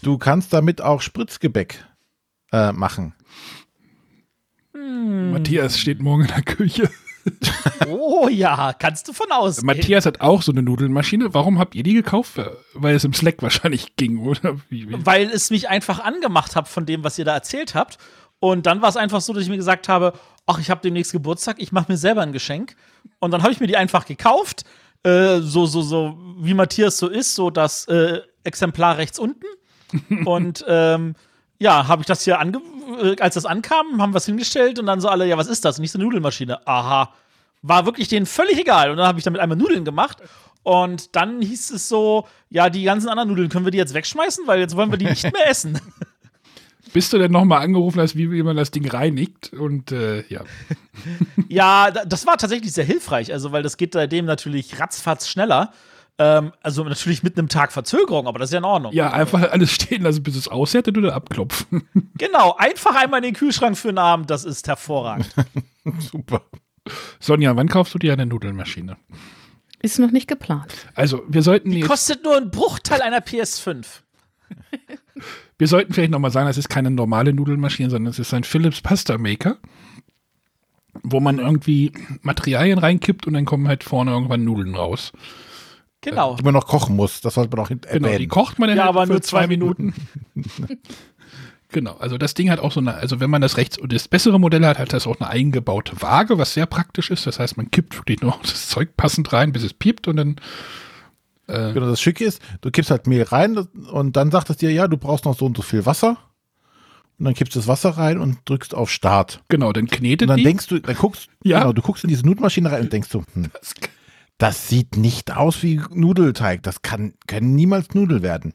Du kannst damit auch Spritzgebäck äh, machen. Matthias steht morgen in der Küche. Oh ja, kannst du von ausgehen. Matthias hat auch so eine Nudelmaschine. Warum habt ihr die gekauft? Weil es im Slack wahrscheinlich ging, oder? Wie, wie? weil es mich einfach angemacht hat von dem, was ihr da erzählt habt. Und dann war es einfach so, dass ich mir gesagt habe, ach, ich habe demnächst Geburtstag, ich mache mir selber ein Geschenk. Und dann habe ich mir die einfach gekauft, äh, so so so wie Matthias so ist, so das äh, Exemplar rechts unten. und ähm, ja, habe ich das hier ange äh, als das ankam, haben wir es hingestellt und dann so alle, ja, was ist das? Nicht so eine Nudelmaschine. Aha. War wirklich denen völlig egal. Und dann habe ich damit einmal Nudeln gemacht. Und dann hieß es so, ja, die ganzen anderen Nudeln können wir die jetzt wegschmeißen, weil jetzt wollen wir die nicht mehr essen. Bist du denn nochmal angerufen hast, wie, man das Ding reinigt? Und äh, ja. Ja, da- das war tatsächlich sehr hilfreich, also weil das geht seitdem natürlich ratzfatz schneller. Ähm, also natürlich mit einem Tag Verzögerung, aber das ist ja in Ordnung. Ja, einfach alles stehen lassen, bis es aushärtet oder abklopfen. Genau, einfach einmal in den Kühlschrank für den Abend, das ist hervorragend. Super. Sonja, wann kaufst du dir eine Nudelmaschine? Ist noch nicht geplant. Also, wir sollten jetzt, Kostet nur einen Bruchteil einer PS5. wir sollten vielleicht nochmal sagen, das ist keine normale Nudelmaschine, sondern es ist ein Philips Pasta Maker, wo man irgendwie Materialien reinkippt und dann kommen halt vorne irgendwann Nudeln raus. Genau. Die man noch kochen muss, das sollte man auch hin- Genau, die erwähnen. kocht man dann Ja, halt aber für nur zwei zwei Minuten. genau, also das Ding hat auch so eine, also wenn man das rechts und das bessere Modell hat, hat das auch eine eingebaute Waage, was sehr praktisch ist. Das heißt, man kippt wirklich nur das Zeug passend rein, bis es piept und dann Genau, das Schicke ist, du kippst halt Mehl rein und dann sagt es dir, ja, du brauchst noch so und so viel Wasser. Und dann kippst du das Wasser rein und drückst auf Start. genau, dann knetet Und dann die. denkst du, dann guckst, Ja. genau, du guckst in diese Nudelmaschine rein und denkst so, hm, das sieht nicht aus wie Nudelteig. Das kann, können niemals Nudeln werden.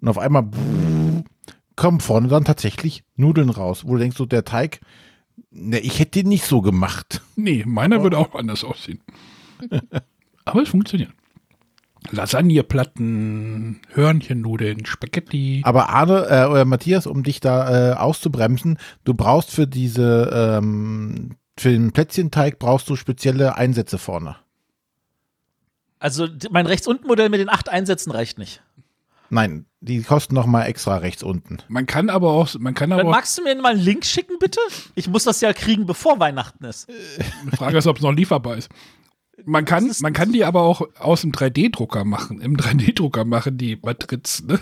Und auf einmal brrr, kommen vorne dann tatsächlich Nudeln raus, wo du denkst, so der Teig, ne, ich hätte den nicht so gemacht. Nee, meiner würde auch anders aussehen. Aber es funktioniert. Lasagneplatten, Hörnchennudeln, Spaghetti. Aber Arne, äh, oder Matthias, um dich da äh, auszubremsen, du brauchst für diese, ähm, für den Plätzchenteig brauchst du spezielle Einsätze vorne. Also mein rechts unten Modell mit den acht Einsätzen reicht nicht. Nein, die kosten noch mal extra rechts unten. Man kann aber auch, man kann Dann aber auch, magst du mir mal einen Link schicken, bitte? Ich muss das ja kriegen, bevor Weihnachten ist. die Frage ist, ob es noch lieferbar ist. Man kann, man kann die aber auch aus dem 3D-Drucker machen. Im 3D-Drucker machen die Matrizen. Ne?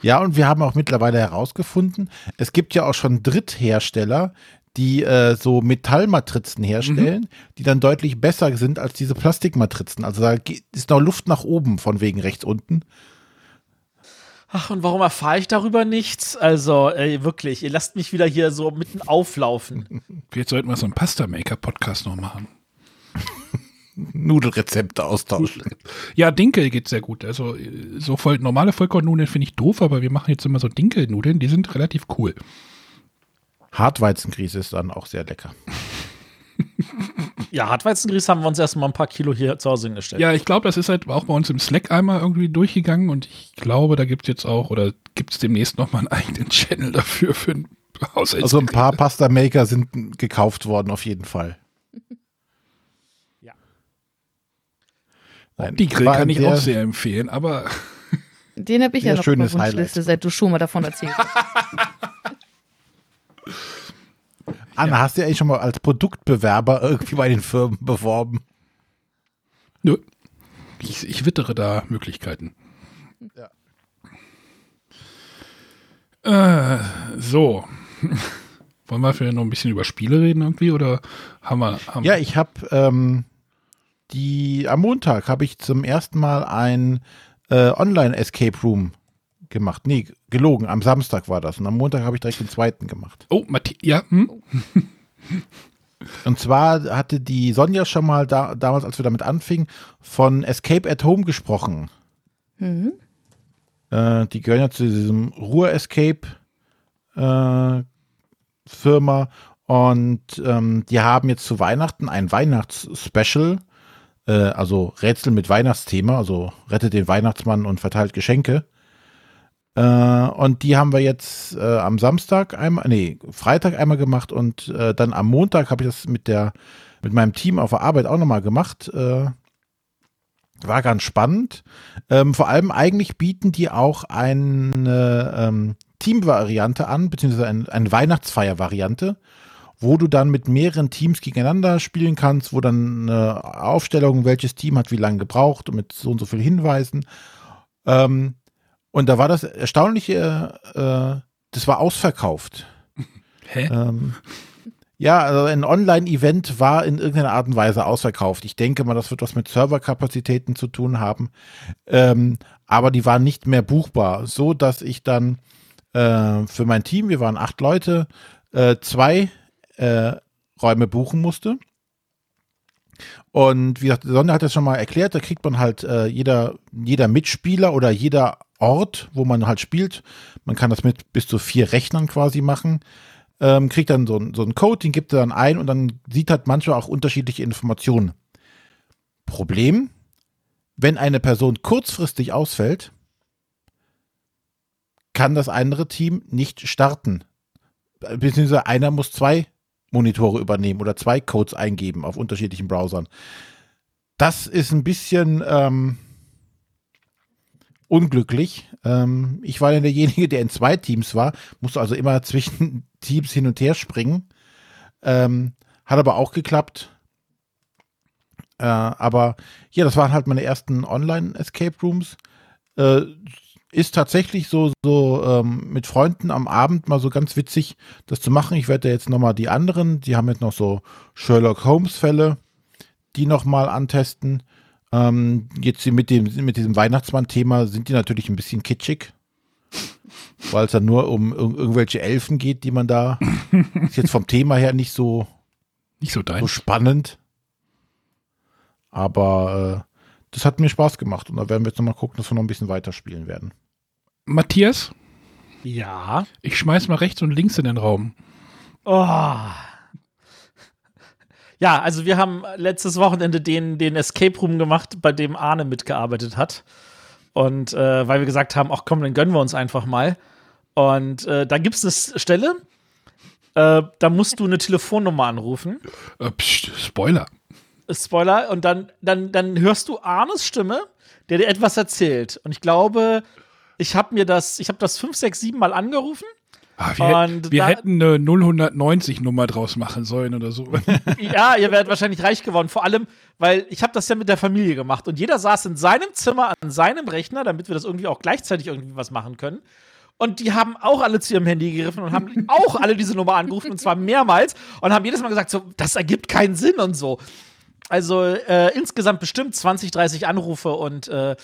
Ja, und wir haben auch mittlerweile herausgefunden, es gibt ja auch schon Dritthersteller, die äh, so Metallmatrizen herstellen, die dann deutlich besser sind als diese Plastikmatrizen. Also da ist noch Luft nach oben von wegen rechts unten. Ach, und warum erfahre ich darüber nichts? Also, ey, wirklich, ihr lasst mich wieder hier so mitten auflaufen. Vielleicht sollten wir so einen Pasta-Maker-Podcast noch machen. Nudelrezepte austauschen. Ja, Dinkel geht sehr gut. Also so voll, normale Vollkornnudeln finde ich doof, aber wir machen jetzt immer so Dinkelnudeln, die sind relativ cool. Hartweizengrieß ist dann auch sehr lecker. Ja, Hartweizengrieß haben wir uns erstmal ein paar Kilo hier zu Hause hingestellt. Ja, ich glaube, das ist halt auch bei uns im Slack einmal irgendwie durchgegangen und ich glaube, da gibt es jetzt auch oder gibt es demnächst nochmal einen eigenen Channel dafür für ein Haushalts Also ein paar Pasta Maker sind gekauft worden auf jeden Fall. Ja. Nein, Die Grill kann ich auch sehr empfehlen, aber Den habe ich ja noch auf der Wunschliste, seit du schon mal davon erzählt hast. Anna, hast du eigentlich schon mal als Produktbewerber irgendwie bei den Firmen beworben? nö. Ich, ich wittere da Möglichkeiten. Äh, so. Wollen wir vielleicht noch ein bisschen über Spiele reden irgendwie oder haben wir. Haben Ja, ich habe ähm, die am Montag habe ich zum ersten Mal ein äh, Online Escape Room gemacht. Nee, gelogen. Am Samstag war das und am Montag habe ich direkt den zweiten gemacht. Oh, Matthias, ja, hm? Und zwar hatte die Sonja schon mal da, damals, als wir damit anfingen, von Escape at Home gesprochen. Mhm. Äh, die gehören ja zu diesem Ruhr Escape äh, Firma und ähm, die haben jetzt zu Weihnachten ein Weihnachtsspecial, äh, also Rätsel mit Weihnachtsthema, also rettet den Weihnachtsmann und verteilt Geschenke. Äh, und die haben wir jetzt äh, am Samstag einmal, nee, Freitag einmal gemacht und äh, dann am Montag habe ich das mit der, mit meinem Team auf der Arbeit auch nochmal gemacht. Äh, war ganz spannend. Ähm, vor allem eigentlich bieten die auch eine ähm, Teamvariante an, beziehungsweise ein, eine Weihnachtsfeier-Variante, wo du dann mit mehreren Teams gegeneinander spielen kannst, wo dann eine Aufstellung, welches Team hat wie lange gebraucht und mit so und so viel Hinweisen. Ähm, und da war das erstaunliche, äh, das war ausverkauft. Hä? Ähm, ja, also ein Online-Event war in irgendeiner Art und Weise ausverkauft. Ich denke mal, das wird was mit Serverkapazitäten zu tun haben. Ähm, aber die waren nicht mehr buchbar, so dass ich dann äh, für mein Team, wir waren acht Leute, äh, zwei äh, Räume buchen musste. Und wie gesagt, Sonja hat das schon mal erklärt, da kriegt man halt äh, jeder, jeder Mitspieler oder jeder Ort, wo man halt spielt, man kann das mit bis zu vier Rechnern quasi machen, ähm, kriegt dann so, einen- Code, den gibt er dann ein und dann sieht halt manchmal auch unterschiedliche Informationen. Problem, wenn eine Person kurzfristig ausfällt, kann das andere Team nicht starten. Beziehungsweise einer muss zwei Monitore übernehmen oder zwei Codes eingeben auf unterschiedlichen Browsern. Das ist ein bisschen ähm, unglücklich. Ähm, ich war dann derjenige, der in zwei Teams war, musste also immer zwischen Teams hin und her springen. Ähm, hat aber auch geklappt. Äh, aber ja, das waren halt meine ersten Online-Escape Rooms. Äh, ist tatsächlich so, so ähm, mit Freunden am Abend mal so ganz witzig, das zu machen. Ich werde ja jetzt nochmal die anderen, die haben jetzt noch so Sherlock Holmes-Fälle, die nochmal antesten. Ähm, jetzt mit, dem, mit diesem Weihnachtsmann-Thema sind die natürlich ein bisschen kitschig, weil es dann nur um ir irgendwelche Elfen geht, die man da, ist jetzt vom Thema her nicht so, Nicht so dein. so spannend. Aber äh, das hat mir Spaß gemacht und da werden wir jetzt nochmal gucken, dass wir noch ein bisschen weiterspielen werden. Matthias, Ja. ich schmeiß mal rechts und links in den Raum. Oh. Ja, also wir haben letztes Wochenende den, den Escape Room gemacht, bei dem Arne mitgearbeitet hat. Und äh, weil wir gesagt haben, ach komm, dann gönnen wir uns einfach mal. Und äh, da gibt es eine Stelle, äh, da musst du eine Telefonnummer anrufen. Äh, pst, Spoiler. Spoiler, und dann, dann, dann hörst du Arnes Stimme, der dir etwas erzählt. Und ich glaube, ich habe mir das, ich habe das fünf, sechs, sieben Mal angerufen. Ah, wir Und wir da- hätten eine 090-Nummer draus machen sollen oder so. Ja, ihr werdet wahrscheinlich reich geworden. Vor allem, weil ich habe das ja mit der Familie gemacht und jeder saß in seinem Zimmer an seinem Rechner, damit wir das irgendwie auch gleichzeitig irgendwie was machen können. Und die haben auch alle zu ihrem Handy gegriffen und haben auch alle diese Nummer angerufen und zwar mehrmals und haben jedes Mal gesagt, so, das ergibt keinen Sinn und so. Also äh, insgesamt bestimmt 20, 30 Anrufe und äh,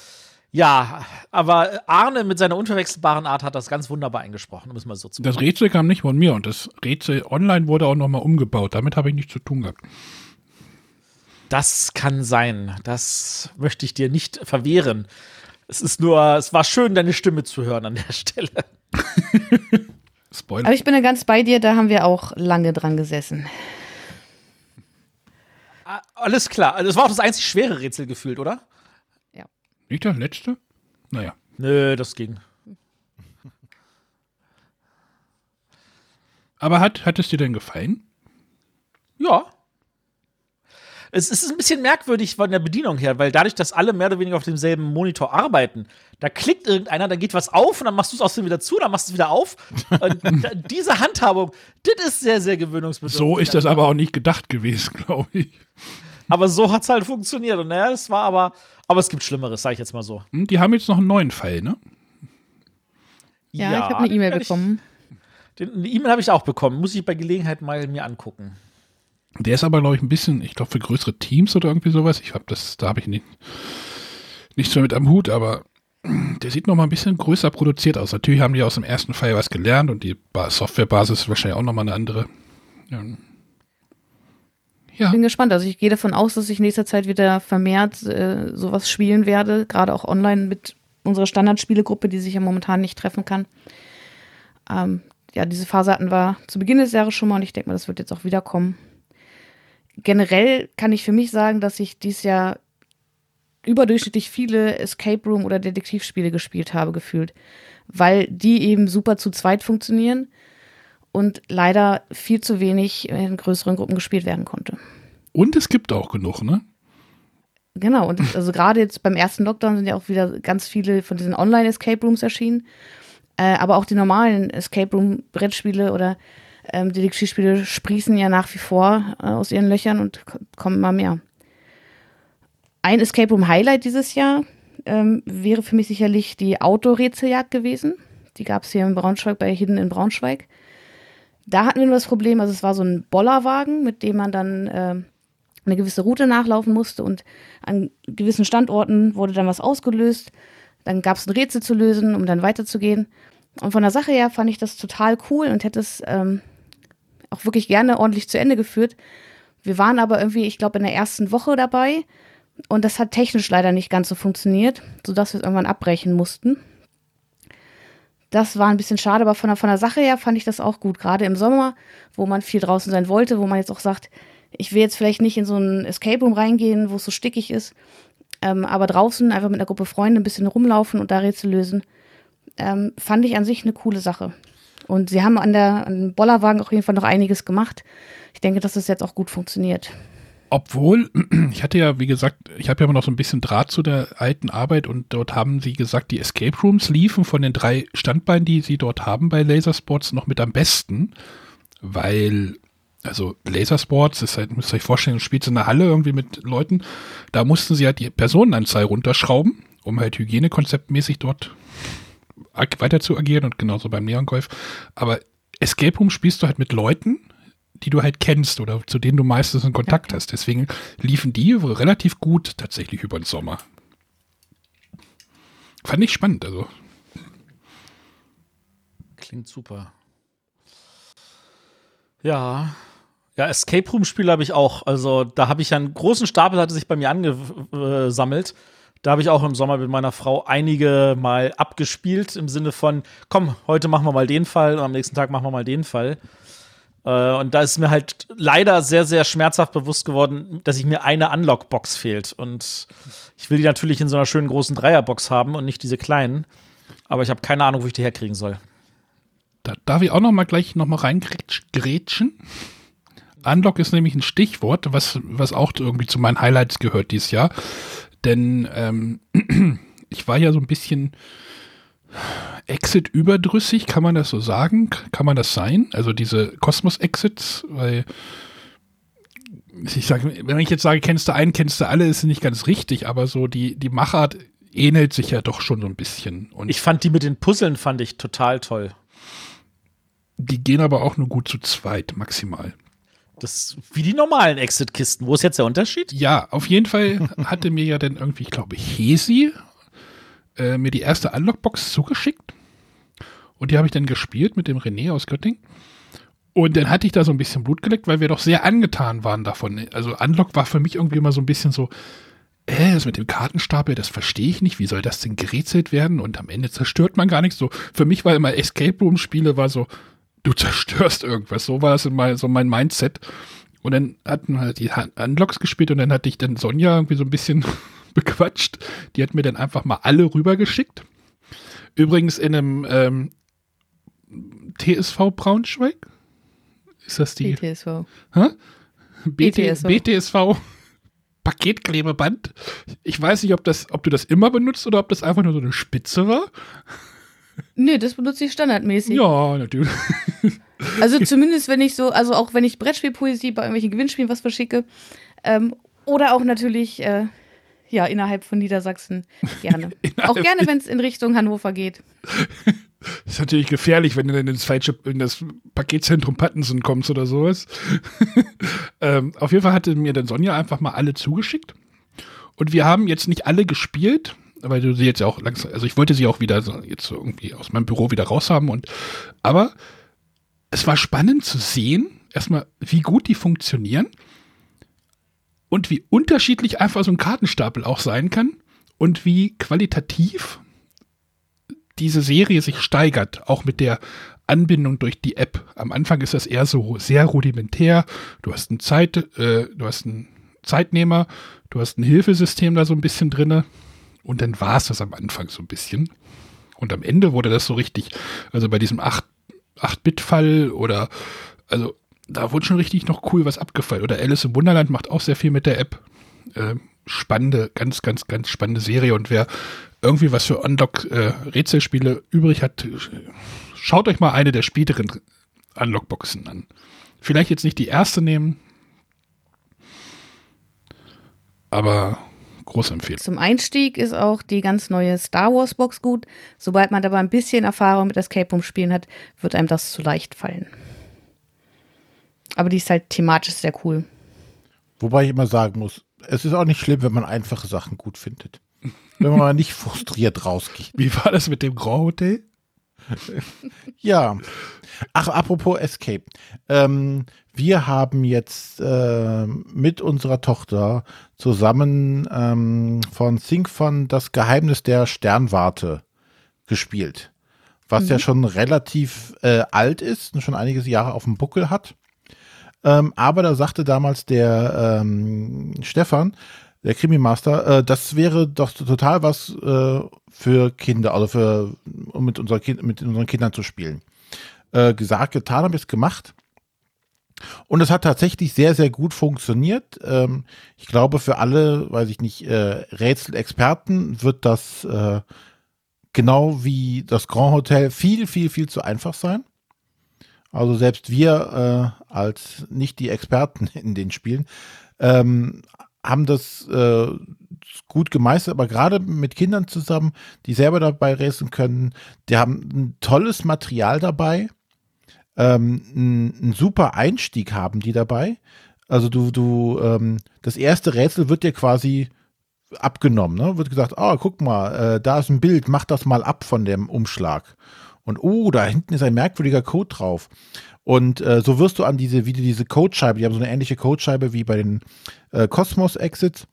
ja, aber Arne mit seiner unverwechselbaren Art hat das ganz wunderbar eingesprochen, um es mal so zu Das Rätsel kam nicht von mir und das Rätsel online wurde auch nochmal umgebaut. Damit habe ich nichts zu tun gehabt. Das kann sein. Das möchte ich dir nicht verwehren. Es ist nur, es war schön, deine Stimme zu hören an der Stelle. Spoiler. Aber ich bin da ganz bei dir, da haben wir auch lange dran gesessen. Ah, Alles klar. Also, es war auch das einzig schwere Rätsel gefühlt, oder? Nicht das letzte? Naja. Nö, das ging. Aber hat, hat es dir denn gefallen? Ja. Es ist ein bisschen merkwürdig von der Bedienung her, weil dadurch, dass alle mehr oder weniger auf demselben Monitor arbeiten, da klickt irgendeiner, dann geht was auf und dann machst du es aus dem wieder zu, dann machst du es wieder auf. Diese Handhabung, das ist sehr, sehr gewöhnungsbedürftig. So ist das aber auch nicht gedacht gewesen, glaube ich. Aber so hat es halt funktioniert. Und naja, es war aber, aber es gibt Schlimmeres, sage ich jetzt mal so. Hm, Die haben jetzt noch einen neuen Fall, ne? Ja, ich habe eine E-Mail kann ich- bekommen. Den, eine E-Mail habe ich auch bekommen. Muss ich bei Gelegenheit mal mir angucken. Der ist aber, glaube ich, ein bisschen, ich glaube, für größere Teams oder irgendwie sowas. Ich habe das, da habe ich nicht, nichts mehr mit am Hut, aber der sieht noch mal ein bisschen größer produziert aus. Natürlich haben die aus dem ersten Fall was gelernt und die Ba- Softwarebasis ist wahrscheinlich auch noch mal eine andere. Ja. Ja, Bin gespannt. Also ich gehe davon aus, dass ich in nächster Zeit wieder vermehrt äh, sowas spielen werde, gerade auch online mit unserer Standardspielegruppe, die sich ja momentan nicht treffen kann. Ähm, ja, diese Phase hatten wir zu Beginn des Jahres schon mal und ich denke mal, das wird jetzt auch wiederkommen. Generell kann ich für mich sagen, dass ich dieses Jahr überdurchschnittlich viele Escape Room oder Detektivspiele gespielt habe, gefühlt, weil die eben super zu zweit funktionieren und leider viel zu wenig in größeren Gruppen gespielt werden konnte. und es gibt auch genug, ne? Genau, und also gerade jetzt beim ersten Lockdown sind ja auch wieder ganz viele von diesen Online-Escape Rooms erschienen. Äh, aber auch die normalen Escape Room-Brettspiele oder ähm, Detektivspiele sprießen ja nach wie vor äh, aus ihren Löchern und kommen immer mehr. Ein Escape Room-Highlight dieses Jahr ähm, wäre für mich sicherlich die Autorätseljagd gewesen. Die gab es hier in Braunschweig bei Hidden in Braunschweig. Da hatten wir nur das Problem, also es war so ein Bollerwagen, mit dem man dann ähm, eine gewisse Route nachlaufen musste und an gewissen Standorten wurde dann was ausgelöst. Dann gab es ein Rätsel zu lösen, um dann weiterzugehen. Und von der Sache her fand ich das total cool und hätte es ähm, auch wirklich gerne ordentlich zu Ende geführt. Wir waren aber irgendwie, ich glaube, in der ersten Woche dabei und das hat technisch leider nicht ganz so funktioniert, sodass wir es irgendwann abbrechen mussten. Das war ein bisschen schade, aber von der, von der Sache her fand ich das auch gut. Gerade im Sommer, wo man viel draußen sein wollte, wo man jetzt auch sagt, ich will jetzt vielleicht nicht in so ein Escape Room reingehen, wo es so stickig ist, ähm, aber draußen einfach mit einer Gruppe Freunde ein bisschen rumlaufen und da Rätsel lösen, ähm, fand ich an sich eine coole Sache. Und sie haben an der an dem Bollerwagen auf jeden Fall noch einiges gemacht. Ich denke, dass es jetzt auch gut funktioniert. Obwohl, ich hatte ja, wie gesagt, ich habe ja immer noch so ein bisschen Draht zu der alten Arbeit und dort haben sie gesagt, die Escape Rooms liefen von den drei Standbeinen, die sie dort haben bei Lasersports, noch mit am besten, weil, also Lasersports ist halt, müsst ihr euch vorstellen, du spielst in der Halle irgendwie mit Leuten, da mussten sie halt die Personenanzahl runterschrauben, um halt hygienekonzeptmäßig dort weiter zu agieren und genauso beim Neon Golf. Aber Escape Room spielst du halt mit Leuten, die du halt kennst oder zu denen du meistens einen Kontakt hast. Deswegen liefen die relativ gut tatsächlich über den Sommer. Fand ich spannend, also. Klingt super. Ja. Ja, Escape Room-Spiele habe ich auch. Also, da habe ich ja einen großen Stapel, hatte sich bei mir angesammelt. Da habe ich auch im Sommer mit meiner Frau einige mal abgespielt, im Sinne von, komm, heute machen wir mal den Fall und am nächsten Tag machen wir mal den Fall. Äh, und da ist mir halt leider sehr, sehr schmerzhaft bewusst geworden, dass ich mir eine Unlock-Box fehlt. Und ich will die natürlich in so einer schönen großen Dreierbox haben und nicht diese kleinen. Aber ich habe keine Ahnung, wo ich die herkriegen soll. Da darf ich auch noch mal gleich noch mal reingrätschen. Unlock ist nämlich ein Stichwort, was, was auch irgendwie zu meinen Highlights gehört dieses Jahr. Denn ähm, ich war ja so ein bisschen Exit-überdrüssig, kann man das so sagen? Kann man das sein? Also diese Kosmos-Exits, weil ich sage, wenn ich jetzt sage, kennst du einen, kennst du alle, ist nicht ganz richtig, aber so die, die Machart ähnelt sich ja doch schon so ein bisschen. Und Ich fand die mit den Puzzeln fand ich total toll. die gehen aber auch nur gut zu zweit, maximal. Das wie die normalen Exit-Kisten. Wo ist jetzt der Unterschied? Ja, auf jeden Fall hatte mir ja dann irgendwie, ich glaube, Hesi äh, mir die erste Unlockbox zugeschickt. Und die habe ich dann gespielt mit dem René aus Göttingen. Und dann hatte ich da so ein bisschen Blut geleckt, weil wir doch sehr angetan waren davon. Also Unlock war für mich irgendwie immer so ein bisschen so, äh, das mit dem Kartenstapel, das verstehe ich nicht. Wie soll das denn gerätselt werden? Und am Ende zerstört man gar nichts. So, für mich war immer Escape Room Spiele war so, du zerstörst irgendwas. So war das in mein, so mein Mindset. Und dann hatten halt die Unlocks gespielt und dann hatte ich dann Sonja irgendwie so ein bisschen bequatscht. Die hat mir dann einfach mal alle rübergeschickt. Übrigens in einem ähm, TSV Braunschweig. Ist das die? BTSV. Hä? BT, BTSV. BTSV Paketklebeband. Ich weiß nicht, ob, das, ob du das immer benutzt oder ob das einfach nur so eine Spitze war. Nee, das benutze ich standardmäßig. Ja, natürlich. Also zumindest, wenn ich so, also auch wenn ich Brettspielpoesie bei irgendwelchen Gewinnspielen was verschicke. Ähm, oder auch natürlich, äh, ja, innerhalb von Niedersachsen gerne. auch gerne, wenn es in Richtung Hannover geht. Das ist natürlich gefährlich, wenn du dann ins falsche, in das Paketzentrum Pattensen kommst oder sowas. ähm, auf jeden Fall hatte mir dann Sonja einfach mal alle zugeschickt. Und wir haben jetzt nicht alle gespielt, weil du sie jetzt ja auch langsam, also ich wollte sie auch wieder so jetzt so irgendwie aus meinem Büro wieder raushaben und, aber es war spannend zu sehen, erstmal, wie gut die funktionieren und wie unterschiedlich einfach so ein Kartenstapel auch sein kann und wie qualitativ diese Serie sich steigert, auch mit der Anbindung durch die App. Am Anfang ist das eher so sehr rudimentär. Du hast einen Zeit, äh, du hast einen Zeitnehmer, du hast ein Hilfesystem da so ein bisschen drinne und dann war es das am Anfang so ein bisschen. Und am Ende wurde das so richtig, also bei diesem 8 8-Bit-Fall oder also da wurde schon richtig noch cool was abgefallen. Oder Alice im Wunderland macht auch sehr viel mit der App. Äh, spannende, ganz, ganz, ganz spannende Serie. Und wer irgendwie was für Unlock-Rätselspiele übrig hat, schaut euch mal eine der späteren Unlock-Boxen an. Vielleicht jetzt nicht die erste nehmen, aber große Empfehlung. Zum Einstieg ist auch die ganz neue Star Wars Box gut. Sobald man dabei ein bisschen Erfahrung mit Escape Room Spielen hat, wird einem das zu leicht fallen. Aber die ist halt thematisch sehr cool. Wobei ich immer sagen muss, es ist auch nicht schlimm, wenn man einfache Sachen gut findet. Wenn man mal nicht frustriert rausgeht. Wie war das mit dem Grand Hotel? Ja. Ach, apropos Escape. Ähm, wir haben jetzt äh, mit unserer Tochter zusammen ähm, von Syncfon das Geheimnis der Sternwarte gespielt. Was ja schon relativ äh, alt ist und schon einige Jahre auf dem Buckel hat. Ähm, aber da sagte damals der ähm, Stefan, der Krimi-Master, äh, das wäre doch total was äh, für Kinder, also für, um mit, unserer kind, mit unseren Kindern zu spielen. Äh, gesagt, getan, habe ich es gemacht. Und es hat tatsächlich sehr, sehr gut funktioniert. Ähm, ich glaube, für alle, weiß ich nicht, äh, Rätselexperten wird das äh, genau wie das Grand Hotel viel, viel, viel zu einfach sein. Also selbst wir äh, als nicht die Experten in den Spielen ähm, haben das äh, gut gemeistert, aber gerade mit Kindern zusammen, die selber dabei rätseln können, die haben ein tolles Material dabei, ähm, ein, ein super Einstieg haben die dabei. Also du, du, ähm, das erste Rätsel wird dir quasi abgenommen, ne? Wird gesagt, ah, guck mal, äh, da ist ein Bild, mach das mal ab von dem Umschlag. Und oh, da hinten ist ein merkwürdiger Code drauf. Und äh, so wirst du an diese, wie diese Codescheibe, die haben so eine ähnliche Codescheibe wie bei den äh, Cosmos Exits,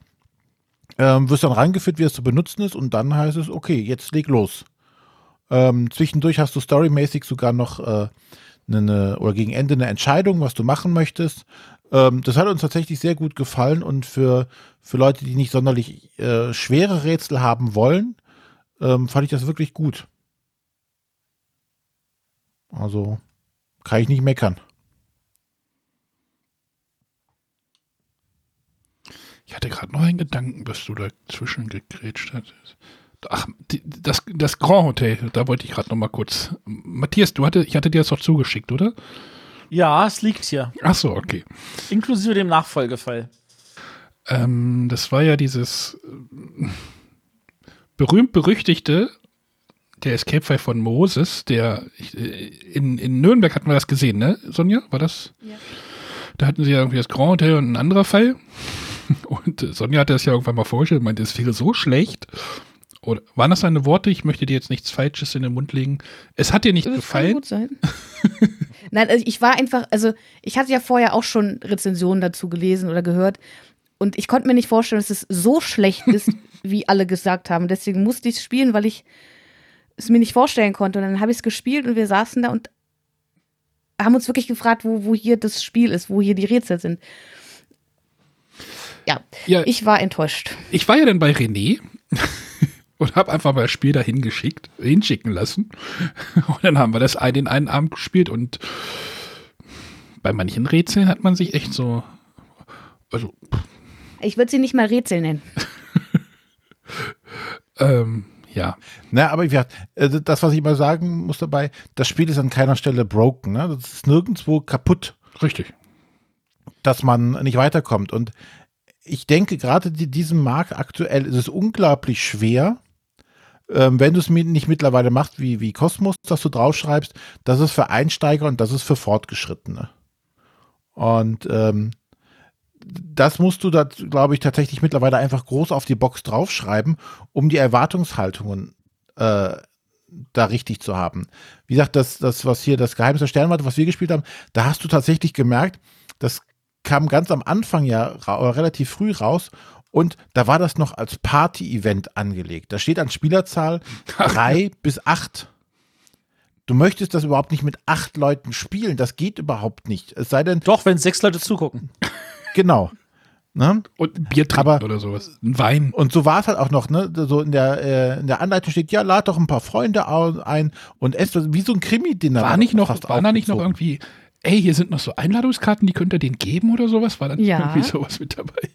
ähm, wirst dann rangeführt, wie es zu benutzen ist, und dann heißt es, okay, jetzt leg los. Ähm, zwischendurch hast du storymäßig sogar noch äh, eine, oder gegen Ende eine Entscheidung, was du machen möchtest. Ähm, das hat uns tatsächlich sehr gut gefallen und für, für Leute, die nicht sonderlich äh, schwere Rätsel haben wollen, ähm, fand ich das wirklich gut. Also kann ich nicht meckern. Ich hatte gerade noch einen Gedanken, bis du dazwischen gegrätscht hattest. Ach, das, das Grand Hotel, da wollte ich gerade noch mal kurz. Matthias, du hatte, ich hatte dir das doch zugeschickt, oder? Ja, es liegt hier. Ach so, okay. Inklusive dem Nachfolgefall. Ähm, das war ja dieses äh, berühmt-berüchtigte, der Escape-File von Moses, der äh, in, in Nürnberg hatten wir das gesehen, ne, Sonja? War das? Ja. Da hatten sie ja irgendwie das Grand Hotel und ein anderer Fall. Und äh, Sonja hatte das ja irgendwann mal vorgestellt und meinte, es wäre so schlecht. Oder waren das deine Worte? Ich möchte dir jetzt nichts Falsches in den Mund legen. Es hat dir nicht Das kann gefallen. gut sein. Nein, also ich war einfach, also ich hatte ja vorher auch schon Rezensionen dazu gelesen oder gehört und ich konnte mir nicht vorstellen, dass es so schlecht ist, wie alle gesagt haben. Deswegen musste ich es spielen, weil ich es mir nicht vorstellen konnte. Und dann habe ich es gespielt und wir saßen da und haben uns wirklich gefragt, wo, wo hier das Spiel ist, wo hier die Rätsel sind. Ja, Ja. ich war enttäuscht. Ich war ja dann bei René und habe einfach mal das Spiel dahin geschickt, hinschicken lassen. Und dann haben wir das den einen Abend gespielt und bei manchen Rätseln hat man sich echt so, also, Ich würde sie nicht mal Rätsel nennen. ähm, ja, Na, aber wie gesagt, äh, das, was ich mal sagen muss dabei, das Spiel ist an keiner Stelle broken. Ne? Das ist nirgendwo kaputt, richtig. dass man nicht weiterkommt. Und ich denke, gerade in diesem Markt aktuell ist es unglaublich schwer, ähm, wenn du es nicht mittlerweile machst wie, wie Cosmos, dass du draufschreibst, das ist für Einsteiger und das ist für Fortgeschrittene. Und ähm, das musst du da, glaube ich, tatsächlich mittlerweile einfach groß auf die Box draufschreiben, um die Erwartungshaltungen äh, da richtig zu haben. Wie gesagt, das, das, was hier das Geheimnis der Sternwarte, was wir gespielt haben, da hast du tatsächlich gemerkt, das kam ganz am Anfang ja relativ früh raus und da war das noch als Party-Event angelegt. Da steht an Spielerzahl drei bis acht. Du möchtest das überhaupt nicht mit acht Leuten spielen. Das geht überhaupt nicht. Es sei denn, Doch, wenn sechs Leute zugucken. Genau. Ne? Und ein Bier trinken Aber- oder sowas. Ein Wein. Und so war es halt auch noch, ne? So in der, äh, in der Anleitung steht, ja, lad doch ein paar Freunde ein und esst wie so ein Krimi-Dinner. War nicht noch, war da nicht noch irgendwie, ey, hier sind noch so Einladungskarten, die könnt ihr denen geben oder sowas? War da nicht Ja. irgendwie sowas mit dabei?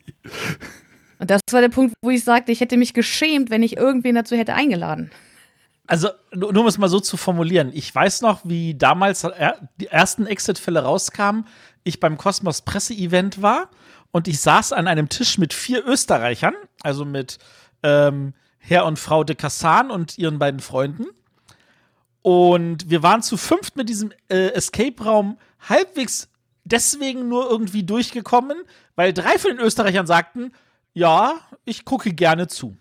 Und das war der Punkt, wo ich sagte, ich hätte mich geschämt, wenn ich irgendwen dazu hätte eingeladen. Also, nur nur um es mal so zu formulieren. Ich weiß noch, wie damals äh, die ersten Exit-Fälle rauskamen, ich beim Kosmos Presse-Event war und ich saß an einem Tisch mit vier Österreichern, also mit ähm, Herr und Frau de Cassan und ihren beiden Freunden. Und wir waren zu fünft mit diesem äh, Escape-Raum halbwegs deswegen nur irgendwie durchgekommen, weil drei von den Österreichern sagten, ja, ich gucke gerne zu.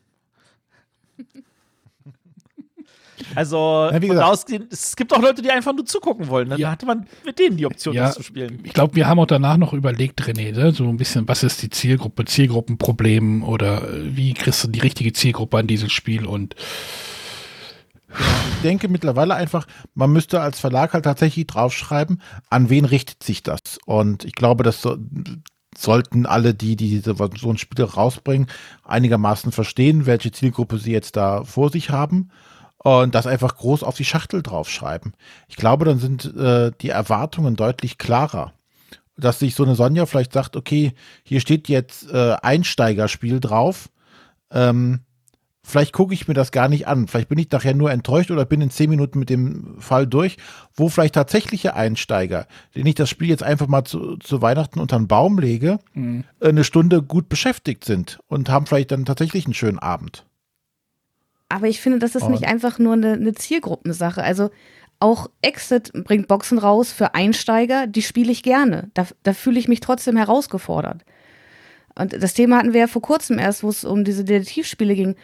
Also, Ja, gesagt. da ausgehend, es gibt auch Leute, die einfach nur zugucken wollen. Dann Ja. hatte man mit denen die Option, Ja, das zu spielen. Ich glaube, wir haben auch danach noch überlegt, René, ne? so ein bisschen, was ist die Zielgruppe, Zielgruppenproblem oder äh, wie kriegst du die richtige Zielgruppe an dieses Spiel und Ich denke mittlerweile einfach, man müsste als Verlag halt tatsächlich draufschreiben, an wen richtet sich das. Und ich glaube, das so, sollten alle, die, die diese, so ein Spiel rausbringen, einigermaßen verstehen, welche Zielgruppe sie jetzt da vor sich haben. Und das einfach groß auf die Schachtel draufschreiben. Ich glaube, dann sind äh, die Erwartungen deutlich klarer. Dass sich so eine Sonja vielleicht sagt, okay, hier steht jetzt äh, Einsteigerspiel drauf. Ähm, vielleicht gucke ich mir das gar nicht an. Vielleicht bin ich nachher nur enttäuscht oder bin in zehn Minuten mit dem Fall durch, wo vielleicht tatsächliche Einsteiger, denen ich das Spiel jetzt einfach mal zu, zu Weihnachten unter den Baum lege, äh, eine Stunde gut beschäftigt sind und haben vielleicht dann tatsächlich einen schönen Abend. Aber ich finde, das ist nicht einfach nur eine, eine Zielgruppensache. Also auch Exit bringt Boxen raus für Einsteiger, die spiele ich gerne. Da, da fühle ich mich trotzdem herausgefordert. Und das Thema hatten wir ja vor kurzem erst, wo es um diese Detektivspiele ging.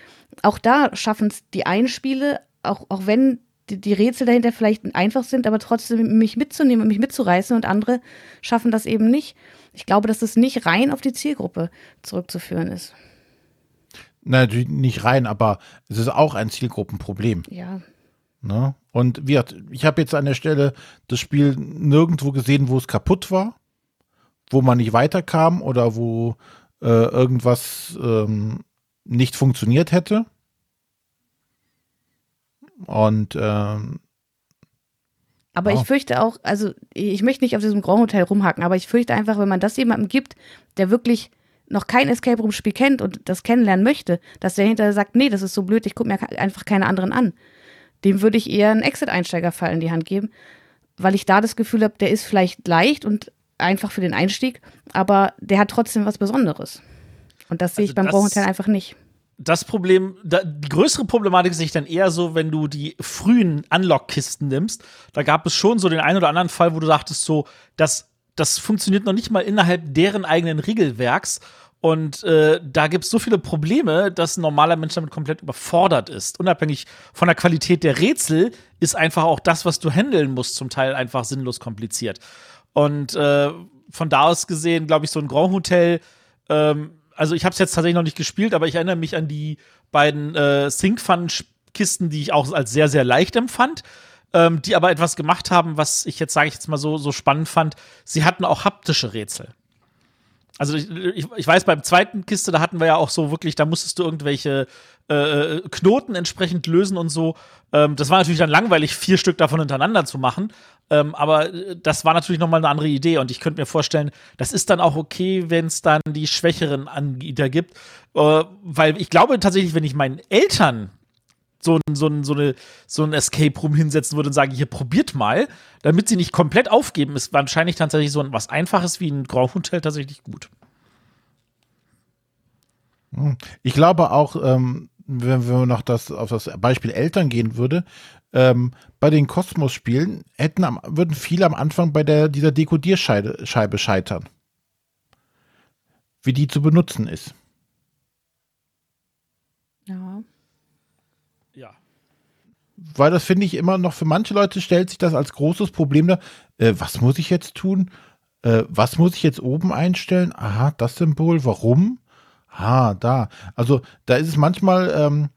Auch da schaffen es die einen Spiele, auch, auch wenn die, die Rätsel dahinter vielleicht einfach sind, aber trotzdem mich mitzunehmen und mich mitzureißen und andere schaffen das eben nicht. Ich glaube, dass es nicht rein auf die Zielgruppe zurückzuführen ist. Na, natürlich nicht rein, aber es ist auch ein Zielgruppenproblem. Ja. Ne? Und wie gesagt, ich habe jetzt an der Stelle das Spiel nirgendwo gesehen, wo es kaputt war, wo man nicht weiterkam oder wo äh, irgendwas ähm, nicht funktioniert hätte. Und ähm, Aber Wow. ich fürchte auch, also ich möchte nicht auf diesem Grand Hotel rumhacken, aber ich fürchte einfach, wenn man das jemandem gibt, der wirklich noch kein Escape Room Spiel kennt und das kennenlernen möchte, dass der hinterher sagt, nee, das ist so blöd, ich gucke mir einfach keine anderen an. Dem würde ich eher einen Exit-Einsteigerfall in die Hand geben, weil ich da das Gefühl habe, der ist vielleicht leicht und einfach für den Einstieg, aber der hat trotzdem was Besonderes. Und das sehe Also ich beim das- Grand Hotel einfach nicht. Das Problem, die größere Problematik sehe ich dann eher so, wenn du die frühen Unlock-Kisten nimmst. Da gab es schon so den einen oder anderen Fall, wo du dachtest, so, das, das funktioniert noch nicht mal innerhalb deren eigenen Regelwerks. Und äh, da gibt es so viele Probleme, dass ein normaler Mensch damit komplett überfordert ist. Unabhängig von der Qualität der Rätsel ist einfach auch das, was du handeln musst, zum Teil einfach sinnlos kompliziert. Und äh, von da aus gesehen, glaube ich, so ein Grand Hotel, ähm, also ich habe es jetzt tatsächlich noch nicht gespielt, aber ich erinnere mich an die beiden äh, Think Fun Kisten, die ich auch als sehr, sehr leicht empfand. Ähm, die aber etwas gemacht haben, was ich jetzt, sage ich jetzt mal so, so spannend fand. Sie hatten auch haptische Rätsel. Also ich, ich, weiß, beim zweiten Kiste, da hatten wir ja auch so wirklich, da musstest du irgendwelche äh, Knoten entsprechend lösen und so. Ähm, das war natürlich dann langweilig, vier Stück davon hintereinander zu machen. Ähm, aber äh, das war natürlich nochmal eine andere Idee. Und ich könnte mir vorstellen, das ist dann auch okay, wenn es dann die schwächeren Anbieter gibt. Äh, weil ich glaube tatsächlich, wenn ich meinen Eltern so ein, so ein, so eine, so ein Escape Room hinsetzen würde und sagen, hier probiert mal, damit sie nicht komplett aufgeben, ist wahrscheinlich tatsächlich so was Einfaches wie ein Grand Hotel tatsächlich gut. Hm. Ich glaube auch, ähm, wenn, man noch das, auf das Beispiel Eltern gehen würde, ähm, bei den Kosmos-Spielen hätten würden viele am Anfang bei der, dieser Dekodierscheibe scheitern. Wie die zu benutzen ist. Weil das finde ich immer noch für manche Leute stellt sich das als großes Problem dar. Äh, was muss ich jetzt tun? Äh, was muss ich jetzt oben einstellen? Aha, das Symbol. Warum? Ah, da. Also da ist es manchmal, ähm,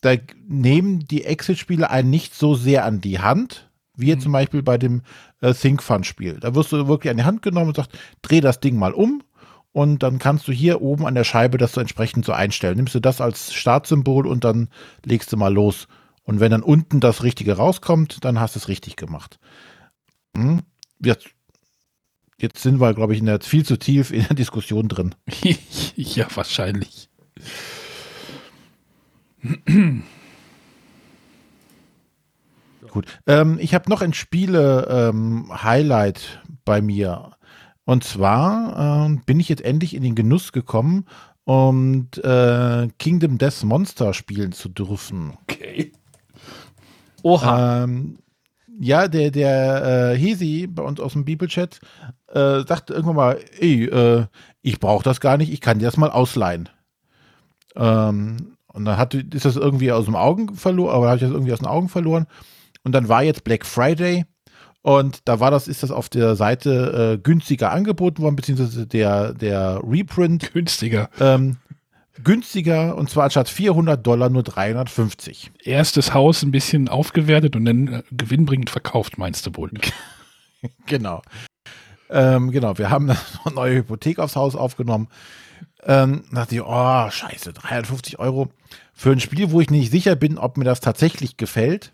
da nehmen die Exit-Spiele einen nicht so sehr an die Hand, wie jetzt mhm. zum Beispiel bei dem äh, Think Fun-Spiel. Da wirst du wirklich an die Hand genommen und sagst, dreh das Ding mal um und dann kannst du hier oben an der Scheibe das so entsprechend so einstellen. Nimmst du das als Startsymbol und dann legst du mal los. Und wenn dann unten das Richtige rauskommt, dann hast du es richtig gemacht. Hm? Jetzt, jetzt sind wir, glaube ich, in der, viel zu tief in der Diskussion drin. ja, wahrscheinlich. Gut. Ähm, ich habe noch ein Spiele-Highlight ähm, bei mir. Und zwar ähm, bin ich jetzt endlich in den Genuss gekommen, um äh, Kingdom Death Monster spielen zu dürfen. Okay. Oha. Ähm, ja, der, der äh, Hesi bei uns aus dem Bibelchat äh, sagte irgendwann mal, ey, äh, ich brauche das gar nicht, ich kann dir das mal ausleihen. Ähm, und dann hat, ist das irgendwie aus dem Augen verloren, aber habe ich das irgendwie aus den Augen verloren. Und dann war jetzt Black Friday und da war das, ist das auf der Seite äh, günstiger angeboten worden, beziehungsweise der, der Reprint. Günstiger. Ähm, günstiger und zwar anstatt 400 Dollar nur 350. Erstes Haus ein bisschen aufgewertet und dann äh, gewinnbringend verkauft, meinst du wohl? genau. Ähm, genau, wir haben eine neue Hypothek aufs Haus aufgenommen. Ähm, dachte ich, oh, scheiße, 350 Euro für ein Spiel, wo ich nicht sicher bin, ob mir das tatsächlich gefällt,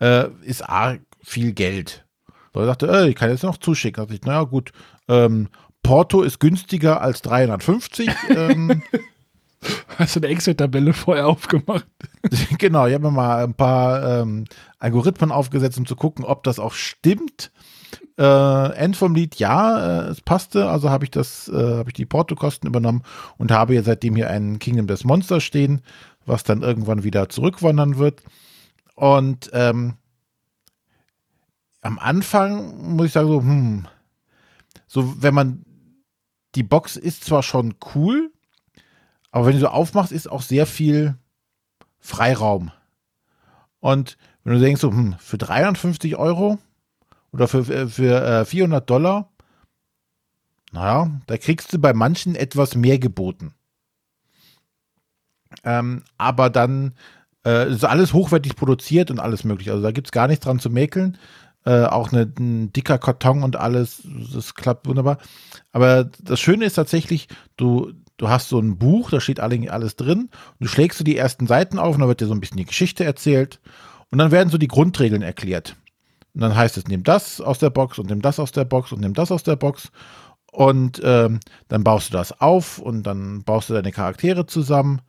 äh, ist A, viel Geld. So, ich dachte, äh, ich kann jetzt noch zuschicken. Da dachte ich, naja, gut, ähm, Porto ist günstiger als 350. ähm, Hast du eine Excel-Tabelle vorher aufgemacht? genau, ich habe mir mal ein paar ähm, Algorithmen aufgesetzt, um zu gucken, ob das auch stimmt. Äh, End vom Lied, ja, äh, es passte, also habe ich das, äh, habe ich die Portokosten übernommen und habe jetzt seitdem hier ein Kingdom des Monsters stehen, was dann irgendwann wieder zurückwandern wird. Und ähm, am Anfang muss ich sagen, so, hm, so, wenn man die Box ist zwar schon cool, aber wenn du so aufmachst, ist auch sehr viel Freiraum. Und wenn du denkst, so, hm, für 350 Euro oder für, äh, für äh, 400 Dollar, naja, da kriegst du bei manchen etwas mehr geboten. Ähm, aber dann äh, ist alles hochwertig produziert und alles möglich. Also da gibt es gar nichts dran zu mäkeln. Äh, auch eine, ein dicker Karton und alles, das klappt wunderbar. Aber das Schöne ist tatsächlich, du, du hast so ein Buch, da steht alles drin, du schlägst du die ersten Seiten auf und dann wird dir so ein bisschen die Geschichte erzählt und dann werden so die Grundregeln erklärt. Und dann heißt es, nimm das aus der Box und nimm das aus der Box und nimm das aus der Box und ähm, dann baust du das auf und dann baust du deine Charaktere zusammen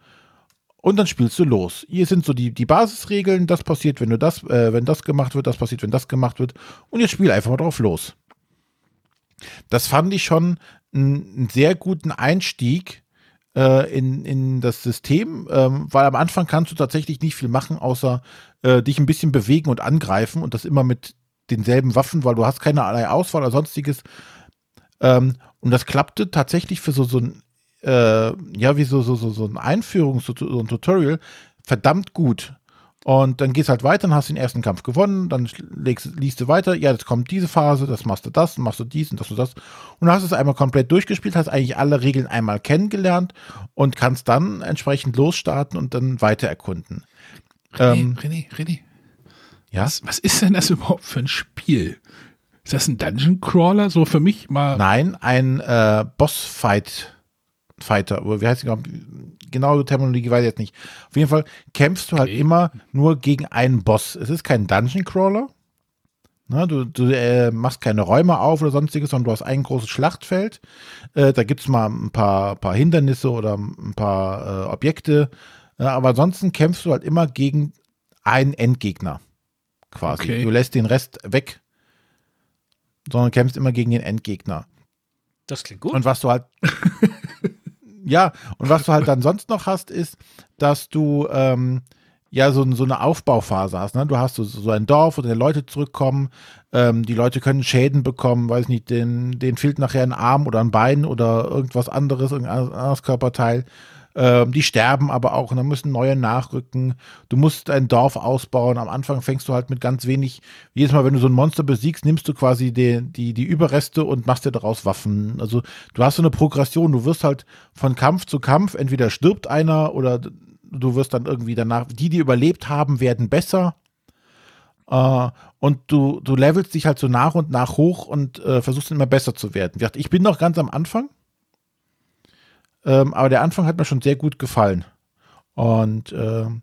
und dann spielst du los. Hier sind so die, die Basisregeln, das passiert, wenn du das, äh, wenn das gemacht wird, das passiert, wenn das gemacht wird und jetzt spiel einfach mal drauf los. Das fand ich schon einen sehr guten Einstieg äh, in, in das System, ähm, weil am Anfang kannst du tatsächlich nicht viel machen, außer äh, dich ein bisschen bewegen und angreifen und das immer mit denselben Waffen, weil du hast keine Auswahl oder sonstiges. Ähm, und das klappte tatsächlich für so, so ein äh, ja, wie so, so, so, so ein Einführungs-, so ein Tutorial verdammt gut. Und dann gehst halt weiter, dann hast du den ersten Kampf gewonnen, dann legst, liest du weiter, ja, jetzt kommt diese Phase, das machst du das, machst du dies und das und das. Und dann hast du es einmal komplett durchgespielt, hast eigentlich alle Regeln einmal kennengelernt und kannst dann entsprechend losstarten und dann weiter erkunden. René, Ähm, René, René. Ja? Was, was ist denn das überhaupt für ein Spiel? Ist das ein Dungeon Crawler? So für mich mal. Nein, ein äh, Boss-Fight. Fighter, oder wie heißt die? Genaue Terminologie weiß ich jetzt nicht. Auf jeden Fall kämpfst du halt Okay. immer nur gegen einen Boss. Es ist kein Dungeon Crawler. Ne, du du äh, machst keine Räume auf oder sonstiges, sondern du hast ein großes Schlachtfeld. Äh, da gibt es mal ein paar, paar Hindernisse oder ein paar äh, Objekte. Aber ansonsten kämpfst du halt immer gegen einen Endgegner. Quasi. Okay. Du lässt den Rest weg, sondern kämpfst immer gegen den Endgegner. Das klingt gut. Und was du halt. ja, und was du halt dann sonst noch hast, ist, dass du ähm, ja so, so eine Aufbauphase hast. Ne? Du hast so, so ein Dorf, wo die Leute zurückkommen. Ähm, die Leute können Schäden bekommen, weiß nicht, denen, denen fehlt nachher ein Arm oder ein Bein oder irgendwas anderes, irgendein anderes Körperteil. Ähm, die sterben aber auch und dann müssen neue nachrücken. Du musst ein Dorf ausbauen. Am Anfang fängst du halt mit ganz wenig. Jedes Mal, wenn du so ein Monster besiegst, nimmst du quasi die, die, die Überreste und machst dir daraus Waffen. Also du hast so eine Progression. Du wirst halt von Kampf zu Kampf, entweder stirbt einer oder du wirst dann irgendwie danach, die, die überlebt haben, werden besser. Äh, und du, du levelst dich halt so nach und nach hoch und äh, versuchst immer besser zu werden. Ich bin noch ganz am Anfang. Ähm, aber der Anfang hat mir schon sehr gut gefallen. Und ähm,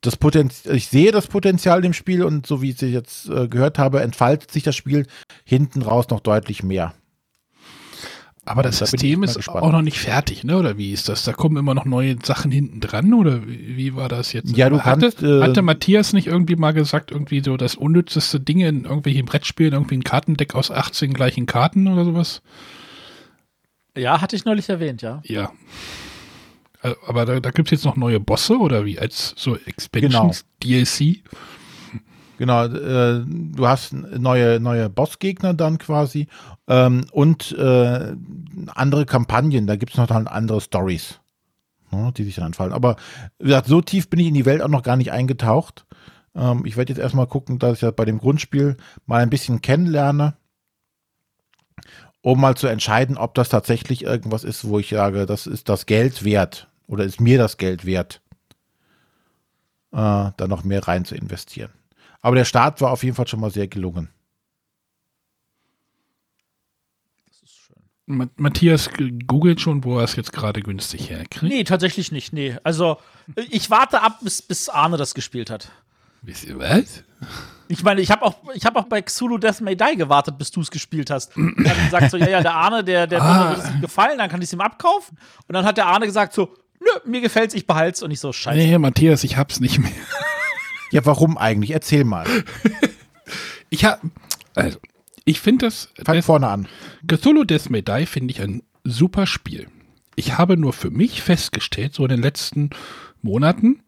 das Potenzial, ich sehe das Potenzial im Spiel und so wie ich es jetzt äh, gehört habe, entfaltet sich das Spiel hinten raus noch deutlich mehr. Aber das Da System ist gespannt. auch noch nicht fertig, ne? Oder wie ist das? Da kommen immer noch neue Sachen hinten dran oder wie, wie war das jetzt? Ja, du hatte, kannst, äh, hatte Matthias nicht irgendwie mal gesagt, irgendwie so das unnützeste Ding in irgendwelchen Brettspielen, irgendwie ein Kartendeck aus 18 gleichen Karten oder sowas? Ja, hatte ich neulich erwähnt, ja. Ja. Äh, Aber da, da gibt es jetzt noch neue Bosse oder wie? Als so Expansions, DLC? Genau, äh, du hast neue, neue Bossgegner dann quasi ähm, und äh, andere Kampagnen, da gibt es noch dann andere Stories, ne, die sich dann anfallen. Aber wie gesagt, so tief bin ich in die Welt auch noch gar nicht eingetaucht. Ähm, ich werde jetzt erstmal gucken, dass ich ja bei dem Grundspiel mal ein bisschen kennenlerne, um mal zu entscheiden, ob das tatsächlich irgendwas ist, wo ich sage, das ist das Geld wert oder ist mir das Geld wert, äh, da noch mehr rein zu investieren. Aber der Start war auf jeden Fall schon mal sehr gelungen. Ma- Matthias googelt schon, wo er es jetzt gerade günstig herkriegt. Nee, tatsächlich nicht, nee. Also, ich warte ab, bis, bis Arne das gespielt hat. Was? Ich meine, ich habe auch, ich hab auch bei Xulu Death May Die gewartet, bis du es gespielt hast. Und dann gesagt so, ja, ja, der Arne, der, der Ah. mir wird es ihm gefallen, dann kann ich es ihm abkaufen. Und dann hat der Arne gesagt so, nö, mir gefällt's, ich behalt's. Und ich so, scheiße. Nee, Matthias, ich hab's nicht mehr. Ja, warum eigentlich? Erzähl mal. Ich hab, also, ich finde das, Fang das vorne an. Cthulhu Death May Die finde ich ein super Spiel. Ich habe nur für mich festgestellt, so in den letzten Monaten,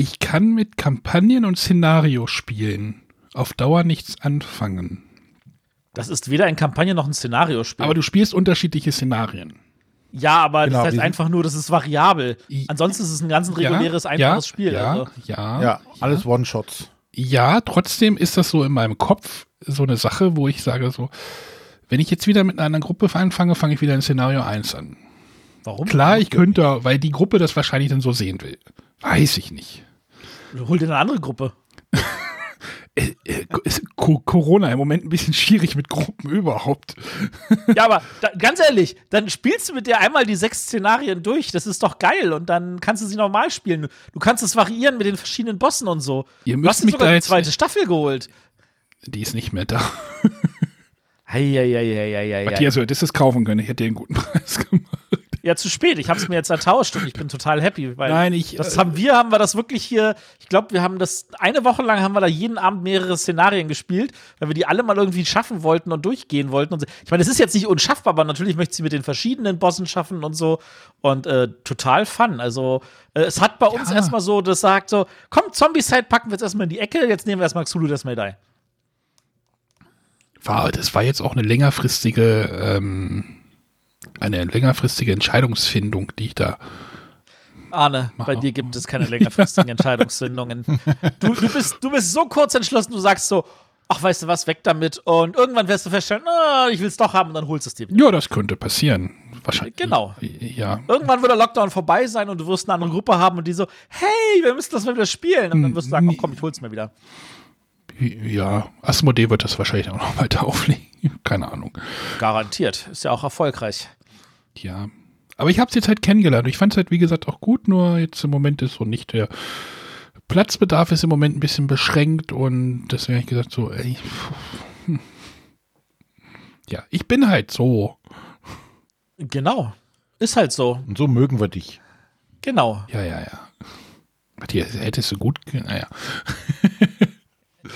ich kann mit Kampagnen und Szenariospielen auf Dauer nichts anfangen. Das ist weder ein Kampagne noch ein Szenariospiel. Aber du spielst unterschiedliche Szenarien. ja, aber Genau, das heißt einfach nur, das ist variabel. Ansonsten ist es ein ganz reguläres, ja, einfaches ja, Spiel. Ja, Also. ja, Ja, alles One-Shots. Ja, trotzdem ist das so in meinem Kopf so eine Sache, wo ich sage so, wenn ich jetzt wieder mit einer anderen Gruppe anfange, fange ich wieder in Szenario 1 an. Warum? Klar, ich könnte, weil die Gruppe das wahrscheinlich dann so sehen will. Weiß ich nicht. Hol dir eine andere Gruppe. Corona im Moment ein bisschen schwierig mit Gruppen überhaupt. Ja, aber da, ganz ehrlich, dann spielst du mit dir einmal die sechs Szenarien durch. Das ist doch geil. Und dann kannst du sie normal spielen. Du kannst es variieren mit den verschiedenen Bossen und so. Ihr du müsst hast dir mich sogar da die jetzt- zweite Staffel geholt. Die ist nicht mehr da. Eieieiei. Matthias, du hättest es kaufen können. Ich hätte dir einen guten Preis gemacht. Ja, zu spät. Ich habe es mir jetzt ertauscht und ich bin total happy, weil Nein, ich, das äh, haben wir, haben wir das wirklich hier. Ich glaube, wir haben das eine Woche lang haben wir da jeden Abend mehrere Szenarien gespielt, weil wir die alle mal irgendwie schaffen wollten und durchgehen wollten. Und. Ich meine, es ist jetzt nicht unschaffbar, aber natürlich möchte sie mit den verschiedenen Bossen schaffen und so. Und äh, total fun. Also, äh, es hat bei uns Ja. erstmal so, das sagt so: komm, Zombie-Side packen wir jetzt erstmal in die Ecke, jetzt nehmen wir erstmal Xulu May Die. war, das war jetzt auch eine längerfristige ähm, eine längerfristige Entscheidungsfindung, die ich da. Arne, bei dir gibt es keine längerfristigen Entscheidungsfindungen. Du, du, bist, du bist so kurz entschlossen, du sagst so, ach, weißt du was, weg damit. Und irgendwann wirst du feststellen, ah, ich will es doch haben und dann holst du es dir. Ja, das könnte passieren. Wahrscheinlich. Genau. Ja. Irgendwann wird der Lockdown vorbei sein und du wirst eine andere Gruppe haben und die so, hey, wir müssen das mal wieder spielen. Und dann wirst du sagen, oh, komm, ich hol's mir wieder. Ja, Asmodee wird das wahrscheinlich auch noch weiter auflegen. Keine Ahnung. Garantiert. Ist ja auch erfolgreich. Ja. Aber ich habe es jetzt halt kennengelernt. Ich fand es halt, wie gesagt, auch gut, nur jetzt im Moment ist so nicht der Platzbedarf ist im Moment ein bisschen beschränkt und deswegen habe ich gesagt, so, ey, ja, ich bin halt so. Genau. Ist halt so. Und so mögen wir dich. Genau. Ja, ja, ja. Matthias, hättest du gut, naja.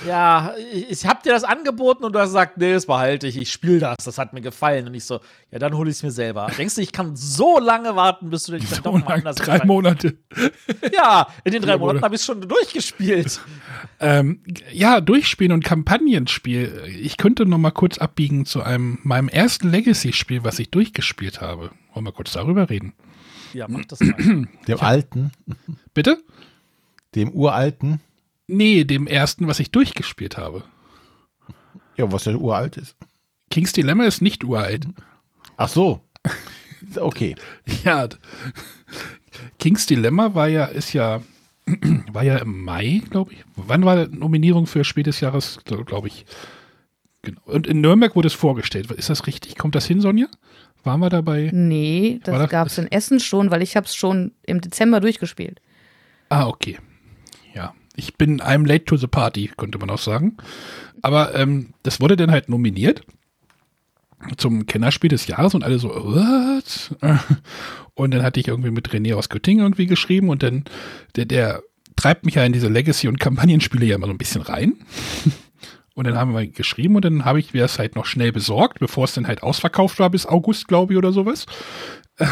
Ja, ich, ich hab dir das angeboten und du hast gesagt, nee, das behalte ich, ich spiele das, das hat mir gefallen. Und ich so, ja, dann hole ich es mir selber. Denkst du, ich kann so lange warten, bis du dich dann So doch mal lang, anders drei? Monate. Ja, in den drei Monaten habe ich schon durchgespielt. Ähm, ja, Durchspielen und Kampagnenspiel. Ich könnte noch mal kurz abbiegen zu einem meinem ersten Legacy-Spiel, was ich durchgespielt habe. Wollen wir kurz darüber reden? Ja, mach das mal. Dem alten, Bitte? dem uralten. Nee, dem ersten, was ich durchgespielt habe. Ja, was ja uralt ist. King's Dilemma ist nicht uralt. Ach so. Okay. Ja. King's Dilemma war ja, ist ja, war ja im Mai, glaube ich. Wann war die Nominierung für Spiel des Jahres, glaube ich. Genau. Und in Nürnberg wurde es vorgestellt. Ist das richtig? Kommt das hin, Sonja? Waren wir dabei? Nee, das das- gab es in Essen schon, weil ich habe es schon im Dezember durchgespielt. Ah, okay. Ja. Ich bin I'm late to the party, könnte man auch sagen. Aber ähm, das wurde dann halt nominiert zum Kennerspiel des Jahres und alle so, what? Und dann hatte ich irgendwie mit René aus Göttingen irgendwie geschrieben und dann, der, der treibt mich ja in diese Legacy- und Kampagnenspiele ja immer so ein bisschen rein. Und dann haben wir geschrieben und dann habe ich mir das halt noch schnell besorgt, bevor es dann halt ausverkauft war bis August, glaube ich, oder sowas.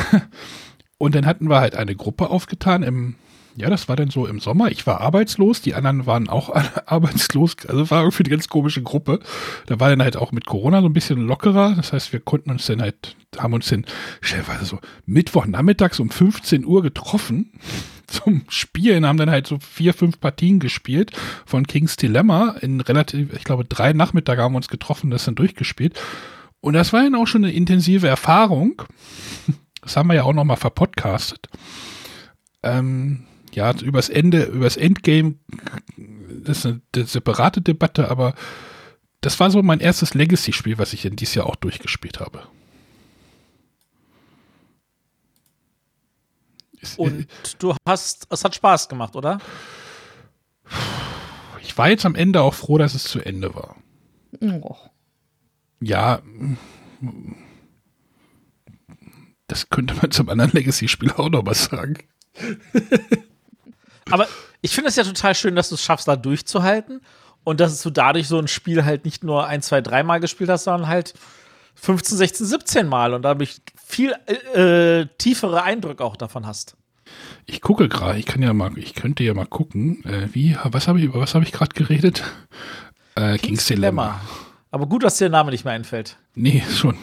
Und dann hatten wir halt eine Gruppe aufgetan im, ja, das war dann so im Sommer. Ich war arbeitslos, die anderen waren auch arbeitslos. Also war irgendwie eine ganz komische Gruppe. Da war dann halt auch mit Corona so ein bisschen lockerer. Das heißt, wir konnten uns dann halt, haben uns dann, stellenweise so Mittwochnachmittags um 15 Uhr getroffen zum Spielen, haben dann halt so vier, fünf Partien gespielt von King's Dilemma. In relativ, ich glaube, drei Nachmittage haben wir uns getroffen, das dann durchgespielt. Und das war dann auch schon eine intensive Erfahrung. Das haben wir ja auch nochmal verpodcastet. Ähm, ja, übers Ende, übers Endgame, das ist eine, eine separate Debatte, aber das war so mein erstes Legacy-Spiel, was ich in dieses Jahr auch durchgespielt habe. Ist- Und du hast, es hat Spaß gemacht, oder? Ich war jetzt am Ende auch froh, dass es zu Ende war. Oh. Ja, das könnte man zum anderen Legacy-Spiel auch noch mal sagen. Aber ich finde es ja total schön, dass du es schaffst, da durchzuhalten und dass du dadurch so ein Spiel halt nicht nur ein, zwei, dreimal gespielt hast, sondern halt 15, 16, 17 Mal und dadurch viel äh, tiefere Eindrücke auch davon hast. Ich gucke gerade, ich kann ja mal, ich könnte ja mal gucken, äh, wie, was habe ich, über was habe ich gerade geredet? Äh, King's Dilemma. Aber gut, dass dir der Name nicht mehr einfällt. Nee, schon.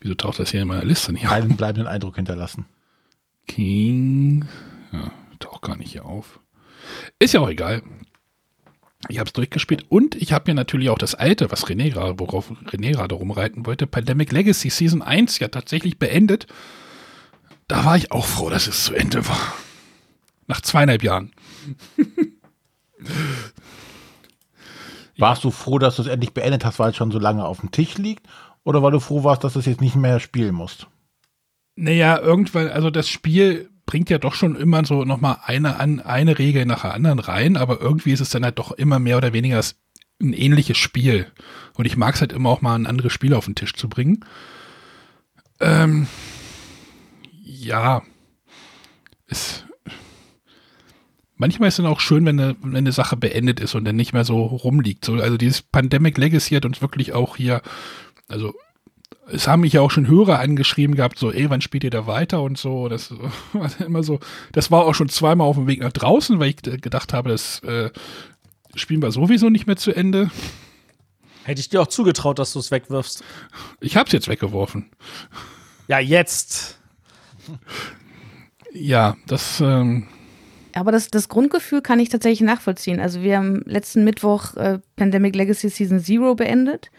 Wieso taucht das hier in meiner Liste nicht auf? Einen bleibenden Eindruck hinterlassen. King. Ja, taucht gar nicht hier auf. Ist ja auch egal. Ich habe es durchgespielt und ich habe mir natürlich auch das alte, was René gerade, worauf René gerade rumreiten wollte, Pandemic Legacy Season 1 ja tatsächlich beendet. Da war ich auch froh, dass es zu Ende war. Nach zweieinhalb Jahren. Warst du froh, dass du es endlich beendet hast, weil es schon so lange auf dem Tisch liegt? Oder weil du froh warst, dass du es jetzt nicht mehr spielen musst? Naja, irgendwann, also das Spiel bringt ja doch schon immer so nochmal eine, eine Regel nach der anderen rein, aber irgendwie ist es dann halt doch immer mehr oder weniger ein ähnliches Spiel. Und ich mag es halt immer auch mal ein anderes Spiel auf den Tisch zu bringen. Ähm, ja. Es, manchmal ist es dann auch schön, wenn eine, wenn eine Sache beendet ist und dann nicht mehr so rumliegt. So, also dieses Pandemic Legacy hat uns wirklich auch hier, also es haben mich ja auch schon Hörer angeschrieben gehabt, so, ey, wann spielt ihr da weiter und so. Das war immer so, das war auch schon zweimal auf dem Weg nach draußen, weil ich gedacht habe, das äh, spielen wir sowieso nicht mehr zu Ende. Hätte ich dir auch zugetraut, dass du es wegwirfst. Ich hab's jetzt weggeworfen. Ja, jetzt. Ja, das, ähm, Aber das, das Grundgefühl kann ich tatsächlich nachvollziehen. Also wir haben letzten Mittwoch äh, Pandemic Legacy Season Zero beendet.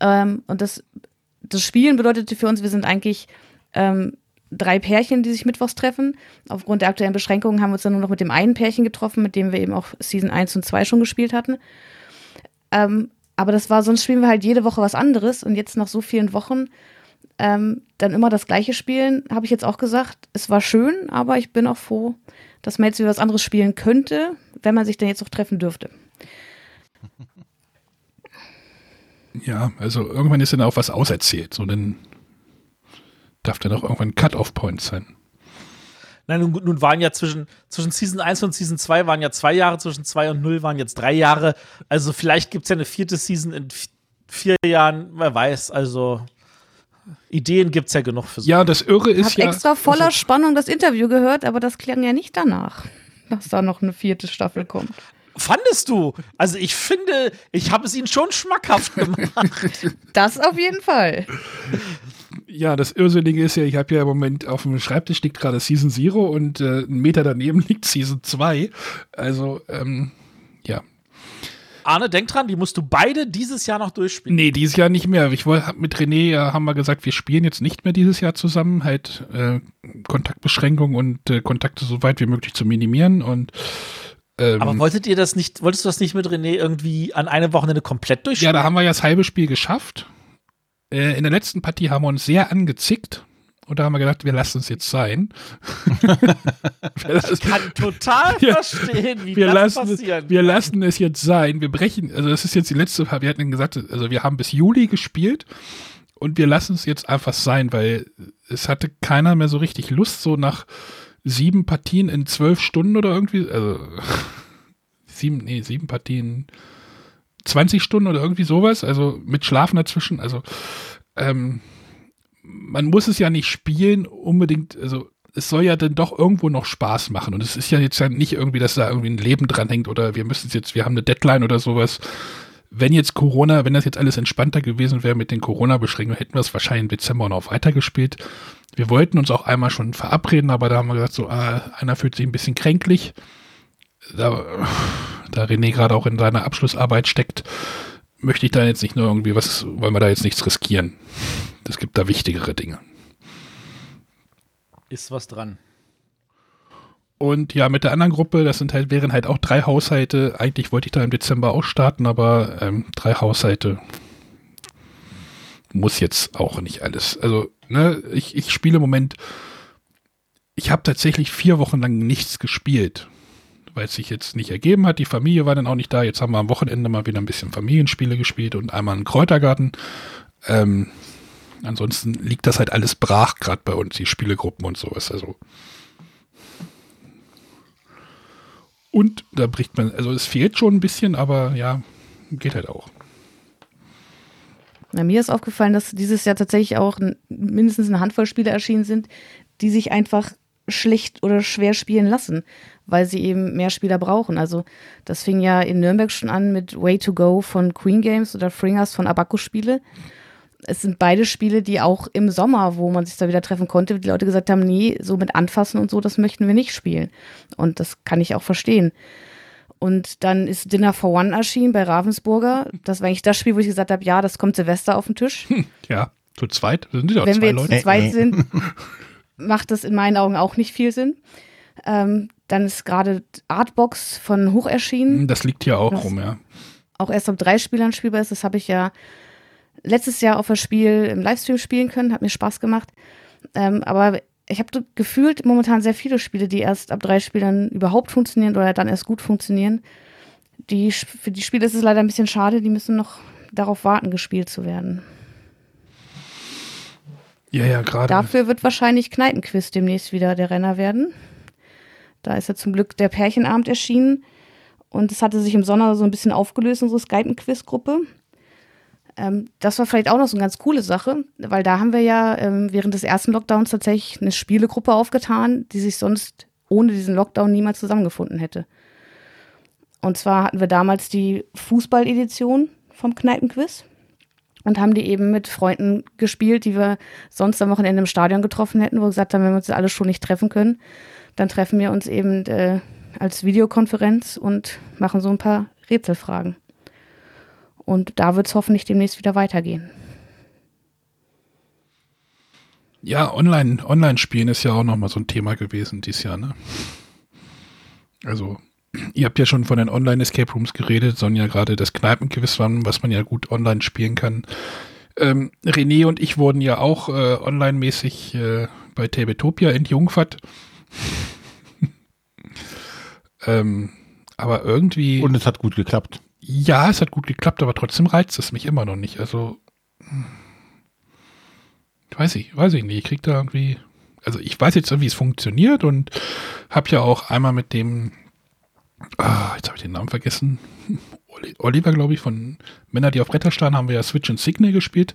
Ähm, und das, das Spielen bedeutete für uns, wir sind eigentlich ähm, drei Pärchen, die sich mittwochs treffen. Aufgrund der aktuellen Beschränkungen haben wir uns dann nur noch mit dem einen Pärchen getroffen, mit dem wir eben auch Season 1 und 2 schon gespielt hatten. Ähm, aber das war, sonst spielen wir halt jede Woche was anderes und jetzt nach so vielen Wochen ähm, dann immer das gleiche spielen, habe ich jetzt auch gesagt. Es war schön, aber ich bin auch froh, dass man jetzt wieder was anderes spielen könnte, wenn man sich dann jetzt auch treffen dürfte. Ja, also irgendwann ist dann auch was auserzählt. So, dann darf dann auch irgendwann ein Cut-Off-Point sein. Nein, nun, nun waren ja zwischen, zwischen Season 1 und Season 2 waren ja zwei Jahre, zwischen 2 und 0 waren jetzt drei Jahre. Also vielleicht gibt es ja eine vierte Season in vier Jahren, wer weiß. Also Ideen gibt es ja genug für so. Ja, das Irre Ich ist habe ja. extra voller also, Spannung das Interview gehört, aber das klang ja nicht danach, dass da noch eine vierte Staffel kommt. Fandest du? Also ich finde, ich habe es ihnen schon schmackhaft gemacht. Das auf jeden Fall. ja, das Irrsinnige ist ja, ich habe ja im Moment auf dem Schreibtisch liegt gerade Season Zero und äh, einen Meter daneben liegt Season 2. Also, ähm, ja. Arne, denk dran, die musst du beide dieses Jahr noch durchspielen. Nee, dieses Jahr nicht mehr. Ich wollte mit René ja, haben wir gesagt, wir spielen jetzt nicht mehr dieses Jahr zusammen, halt äh, Kontaktbeschränkungen und äh, Kontakte so weit wie möglich zu minimieren und ähm, Aber wolltet ihr das nicht, wolltest du das nicht mit René irgendwie an einem Wochenende komplett ja, durchspielen? da haben wir ja das halbe Spiel geschafft. Äh, in der letzten Partie haben wir uns sehr angezickt und da haben wir gedacht, wir lassen es jetzt sein. ich kann total verstehen, wie wir das lassen, es, passieren wir lassen es jetzt sein. Wir brechen, also das ist jetzt die letzte, wir hatten gesagt, also wir haben bis Juli gespielt und wir lassen es jetzt einfach sein, weil es hatte keiner mehr so richtig Lust, so nach sieben Partien in zwölf Stunden oder irgendwie, also sieben, nee, sieben Partien, 20 Stunden oder irgendwie sowas, also mit Schlafen dazwischen, also ähm, man muss es ja nicht spielen unbedingt, also es soll ja dann doch irgendwo noch Spaß machen. Und es ist ja jetzt ja nicht irgendwie, dass da irgendwie ein Leben dran hängt oder wir müssen es jetzt, wir haben eine Deadline oder sowas. Wenn jetzt Corona, wenn das jetzt alles entspannter gewesen wäre mit den Corona-Beschränkungen, hätten wir es wahrscheinlich im Dezember noch weitergespielt. Wir wollten uns auch einmal schon verabreden, aber da haben wir gesagt, so, ah, einer fühlt sich ein bisschen kränklich. Da, da René gerade auch in seiner Abschlussarbeit steckt, möchte ich da jetzt nicht nur irgendwie was, wollen wir da jetzt nichts riskieren. Es gibt da wichtigere Dinge. Ist was dran. Und ja, mit der anderen Gruppe, das sind halt, wären halt auch drei Haushalte. Eigentlich wollte ich da im Dezember auch starten, aber ähm, drei Haushalte muss jetzt auch nicht alles. Also, ne, ich, ich spiele im Moment, ich habe tatsächlich vier Wochen lang nichts gespielt, weil es sich jetzt nicht ergeben hat. Die Familie war dann auch nicht da. Jetzt haben wir am Wochenende mal wieder ein bisschen Familienspiele gespielt und einmal einen Kräutergarten. Ähm, ansonsten liegt das halt alles brach, gerade bei uns, die Spielegruppen und sowas. Also Und da bricht man, also es fehlt schon ein bisschen, aber ja, geht halt auch. Na, mir ist aufgefallen, dass dieses Jahr tatsächlich auch mindestens eine Handvoll Spiele erschienen sind, die sich einfach schlecht oder schwer spielen lassen, weil sie eben mehr Spieler brauchen. Also das fing ja in Nürnberg schon an mit Way to Go von Queen Games oder Fringers von Abaco Spiele. Es sind beide Spiele, die auch im Sommer, wo man sich da wieder treffen konnte, die Leute gesagt haben, nee, so mit Anfassen und so, das möchten wir nicht spielen. Und das kann ich auch verstehen. Und dann ist Dinner for One erschienen bei Ravensburger. Das war eigentlich das Spiel, wo ich gesagt habe, ja, das kommt Silvester auf den Tisch. Ja, zu zweit sind ja Wenn zwei wir jetzt Leute. zu zweit sind, macht das in meinen Augen auch nicht viel Sinn. Ähm, dann ist gerade Artbox von Hoch erschienen, Das liegt hier auch Das- rum, ja. auch erst ab drei Spielern spielbar ist. Das habe ich ja letztes Jahr auf das Spiel im Livestream spielen können, hat mir Spaß gemacht. Ähm, aber ich habe gefühlt momentan sehr viele Spiele, die erst ab drei Spielern überhaupt funktionieren oder dann erst gut funktionieren. Die, für die Spiele ist es leider ein bisschen schade, die müssen noch darauf warten, gespielt zu werden. Ja, ja, gerade. Dafür wird wahrscheinlich Kneipenquiz demnächst wieder der Renner werden. Da ist ja zum Glück der Pärchenabend erschienen. Und es hatte sich im Sommer so ein bisschen aufgelöst, unsere Skype-Quiz-Gruppe. Ähm, das war vielleicht auch noch so eine ganz coole Sache, weil da haben wir ja ähm, während des ersten Lockdowns tatsächlich eine Spielegruppe aufgetan, die sich sonst ohne diesen Lockdown niemals zusammengefunden hätte. Und zwar hatten wir damals die Fußball-Edition vom Kneipenquiz und haben die eben mit Freunden gespielt, die wir sonst am Wochenende im Stadion getroffen hätten, wo wir gesagt haben, wenn wir uns alle schon nicht treffen können, dann treffen wir uns eben äh, als Videokonferenz und machen so ein paar Rätselfragen. Und da wird es hoffentlich demnächst wieder weitergehen. Ja, online, Online-Spielen ist ja auch nochmal so ein Thema gewesen dieses Jahr, ne? Also, ihr habt ja schon von den Online-Escape Rooms geredet, Sonja gerade das Kneipenquiz waren, was man ja gut online spielen kann. Ähm, René und ich wurden ja auch äh, online-mäßig äh, bei Tabletopia in Jungfahrt. ähm, aber irgendwie. Und es hat gut geklappt. Ja, es hat gut geklappt, aber trotzdem reizt es mich immer noch nicht. Also. Weiß ich, weiß ich nicht. Ich krieg da irgendwie. Also ich weiß jetzt, wie es funktioniert und habe ja auch einmal mit dem. Ah, jetzt habe ich den Namen vergessen. Oliver, glaube ich, von Männer, die auf Bretter starren, haben wir ja Switch und Signal gespielt.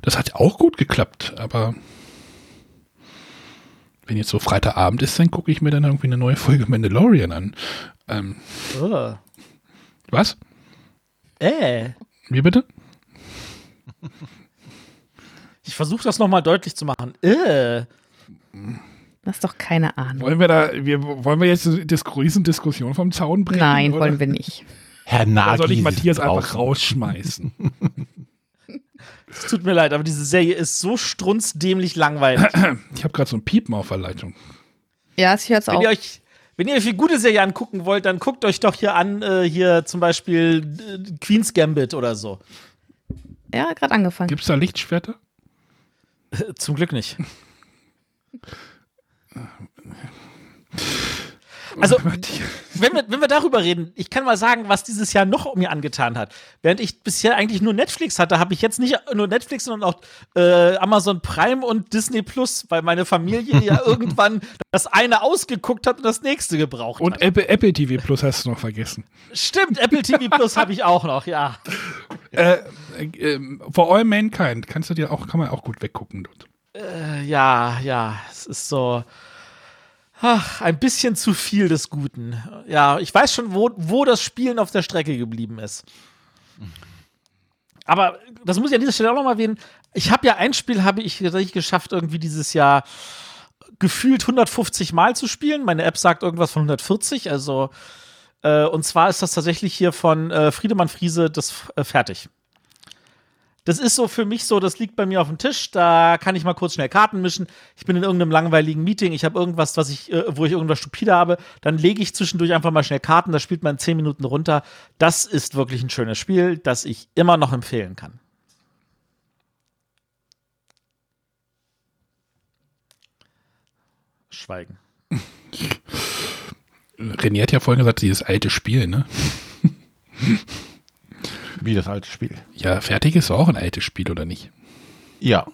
Das hat auch gut geklappt, aber wenn jetzt so Freitagabend ist, dann gucke ich mir dann irgendwie eine neue Folge Mandalorian an. Ähm, Oh. was? Äh. Wie bitte? Ich versuche das nochmal deutlich zu machen. Äh. Das ist doch keine Ahnung. Wollen wir da, wir, wollen wir jetzt die Dis Riesendiskussion vom Zaun bringen? Nein, oder? wollen wir nicht. Herr Oder Nagi. soll ich Matthias einfach rausschmeißen? Es tut mir leid, aber diese Serie ist so strunzdämlich langweilig. Ich habe gerade so ein Piepen auf der Leitung. Ja, ich höre es wenn auch. ihr euch wenn ihr euch eine gute Serie angucken wollt, dann guckt euch doch hier an, äh, hier zum Beispiel äh, Queen's Gambit oder so. Ja, gerade angefangen. Gibt es da Lichtschwerter? Zum Glück nicht. Also, wenn wir, wenn wir darüber reden, ich kann mal sagen, was dieses Jahr noch mir angetan hat. Während ich bisher eigentlich nur Netflix hatte, habe ich jetzt nicht nur Netflix, sondern auch äh, Amazon Prime und Disney Plus, weil meine Familie ja irgendwann das eine ausgeguckt hat und das nächste gebraucht Und hat. Apple, Apple TV Plus hast du noch vergessen. Stimmt, Apple TV Plus habe ich auch noch, ja. Äh, äh, ähm, For All Mankind kannst du dir auch, kann man auch gut weggucken dort. Äh, ja, ja, es ist so. Ach, ein bisschen zu viel des Guten. Ja, ich weiß schon, wo, wo das Spielen auf der Strecke geblieben ist. Aber das muss ich an dieser Stelle auch noch mal erwähnen. Ich habe ja ein Spiel, habe ich tatsächlich geschafft, irgendwie dieses Jahr gefühlt 150 Mal zu spielen. Meine App sagt irgendwas von 140. Also, äh, und zwar ist das tatsächlich hier von äh, Friedemann Friese das äh, fertig. Das ist so für mich so, das liegt bei mir auf dem Tisch, da kann ich mal kurz schnell Karten mischen. Ich bin in irgendeinem langweiligen Meeting, ich habe irgendwas, was ich, äh, wo ich irgendwas stupide habe, dann lege ich zwischendurch einfach mal schnell Karten, das spielt man in 10 Minuten runter. Das ist wirklich ein schönes Spiel, das ich immer noch empfehlen kann. Schweigen. René hat ja vorhin gesagt, dieses alte Spiel, ne? Wie das alte Spiel. Ja, fertig ist auch ein altes Spiel, oder nicht? Ja.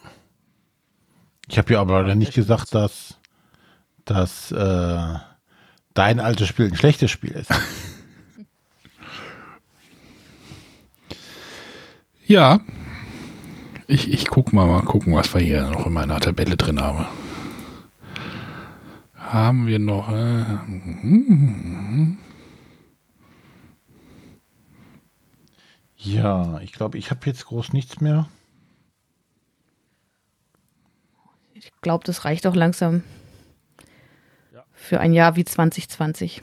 Ich habe ja aber leider nicht gesagt, dass, dass äh, dein altes Spiel ein schlechtes Spiel ist. Ja. Ich, ich guck mal, mal gucken, was wir hier noch in meiner Tabelle drin haben. Haben wir noch. Äh, Ja, ich glaube, ich habe jetzt groß nichts mehr. Ich glaube, das reicht auch langsam für ein Jahr wie 2020.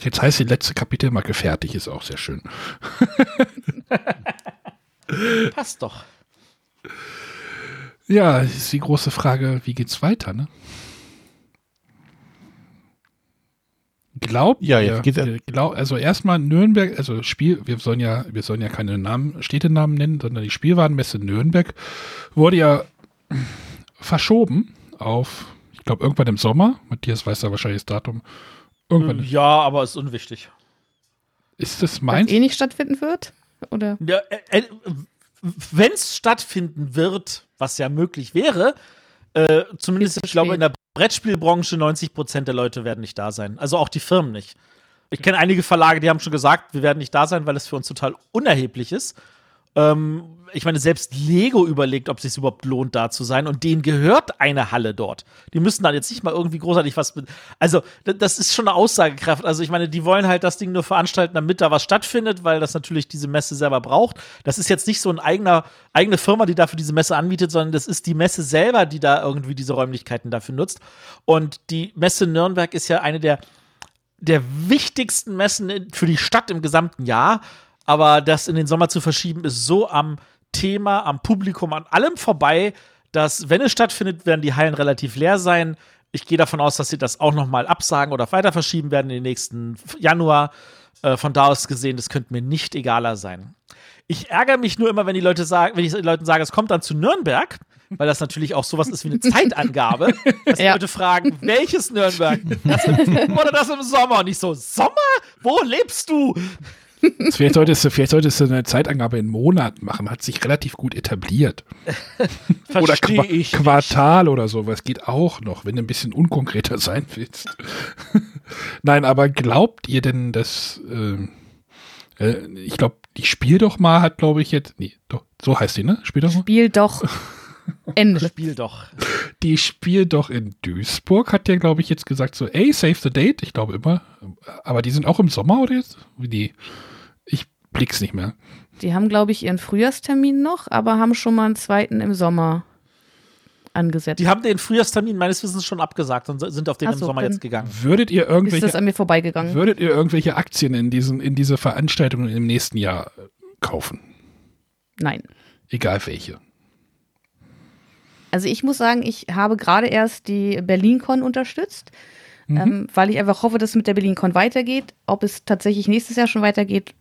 jetzt heißt die letzte Kapitelmarke fertig, ist auch sehr schön. Passt doch. Ja, es ist die große Frage, wie geht's weiter, ne? Glaubt Ja, ihr, jetzt geht's- ihr glaub, also erstmal Nürnberg, also Spiel, wir sollen ja, wir sollen ja keine Namen, Städtenamen nennen, sondern die Spielwarenmesse Nürnberg wurde ja verschoben auf, ich glaube, irgendwann im Sommer. Matthias weiß da wahrscheinlich das Datum. Irgendwann. Ja, aber ist unwichtig. Ist das meins? es eh nicht stattfinden wird? Oder? Ja, äh, äh, Wenn es stattfinden wird, was ja möglich wäre, äh, zumindest, ich glaube, in der Brettspielbranche 90 Prozent der Leute werden nicht da sein. Also auch die Firmen nicht. Ich kenne einige Verlage, die haben schon gesagt, wir werden nicht da sein, weil es für uns total unerheblich ist. Ähm, ich meine, selbst Lego überlegt, ob es sich überhaupt lohnt, da zu sein. Und denen gehört eine Halle dort. Die müssen dann jetzt nicht mal irgendwie großartig was mit. Also, das ist schon eine Aussagekraft. Also, ich meine, die wollen halt das Ding nur veranstalten, damit da was stattfindet, weil das natürlich diese Messe selber braucht. Das ist jetzt nicht so ein eigener, eigene Firma, die dafür diese Messe anbietet, sondern das ist die Messe selber, die da irgendwie diese Räumlichkeiten dafür nutzt. Und die Messe Nürnberg ist ja eine der, der wichtigsten Messen für die Stadt im gesamten Jahr. Aber das in den Sommer zu verschieben, ist so am Thema, am Publikum, an allem vorbei, dass, wenn es stattfindet, werden die Hallen relativ leer sein. Ich gehe davon aus, dass sie das auch noch mal absagen oder weiter verschieben werden in den nächsten Januar. Äh, von da aus gesehen, das könnte mir nicht egaler sein. Ich ärgere mich nur immer, wenn die Leute sagen, wenn ich den Leuten sage, es kommt dann zu Nürnberg, weil das natürlich auch sowas ist wie eine Zeitangabe, dass die Ja. Leute fragen, welches Nürnberg? Das im, oder das im Sommer? Und ich so, Sommer? Wo lebst du? Vielleicht solltest du, vielleicht solltest du eine Zeitangabe in Monaten machen. Hat sich relativ gut etabliert. Oder Qua ich. Quartal oder sowas geht auch noch, wenn du ein bisschen unkonkreter sein willst. Nein, aber glaubt ihr denn, dass ähm, äh, ich glaube, die Spiel doch mal hat, glaube ich, jetzt. Nee, doch, so heißt die, ne? Spiel doch mal. Spiel doch Ende. Spiel doch. Die Spiel doch in Duisburg hat ja, glaube ich, jetzt gesagt, so, ey, save the date. Ich glaube immer. Aber die sind auch im Sommer oder jetzt? Wie die? Blick's nicht mehr. Die haben, glaube ich, ihren Frühjahrstermin noch, aber haben schon mal einen zweiten im Sommer angesetzt. Die haben den Frühjahrstermin meines Wissens schon abgesagt und sind auf den Ach im so, Sommer jetzt gegangen. Würdet ihr ist das irgendwelche, an mir vorbeigegangen? würdet ihr irgendwelche Aktien in diesen, in diese Veranstaltungen im nächsten Jahr äh, kaufen? Nein. Egal welche. Also ich muss sagen, ich habe gerade erst die BerlinCon unterstützt, ähm, weil ich einfach hoffe, dass es mit der BerlinCon weitergeht. Ob es tatsächlich nächstes Jahr schon weitergeht,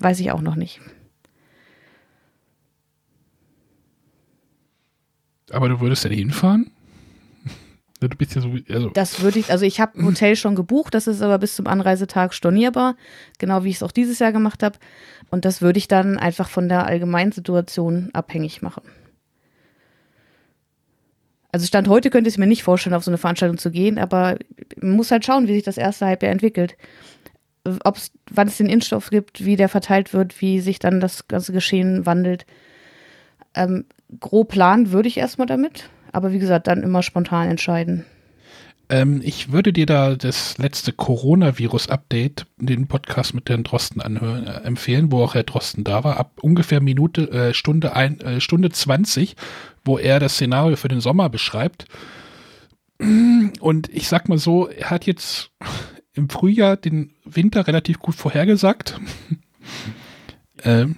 weiß ich auch noch nicht. Aber du würdest ja hinfahren? Du bist ja so, also, Das würde ich, also ich habe ein Hotel schon gebucht, das ist aber bis zum Anreisetag stornierbar, genau wie ich es auch dieses Jahr gemacht habe. Und das würde ich dann einfach von der allgemeinen Situation abhängig machen. Also Stand heute könnte ich mir nicht vorstellen, auf so eine Veranstaltung zu gehen, aber man muss halt schauen, wie sich das erste Halbjahr entwickelt. Ob's, wann es den Impfstoff gibt, wie der verteilt wird, wie sich dann das ganze Geschehen wandelt. Ähm, grob planen würde ich erstmal damit, aber wie gesagt, dann immer spontan entscheiden. Ähm, ich würde dir da das letzte Coronavirus-Update, den Podcast mit Herrn Drosten anhören, äh, empfehlen, wo auch Herr Drosten da war, ab ungefähr Minute, äh, Stunde, ein, äh, Stunde 20, wo er das Szenario für den Sommer beschreibt. Und ich sag mal so, er hat jetzt im Frühjahr den Winter relativ gut vorhergesagt. ähm,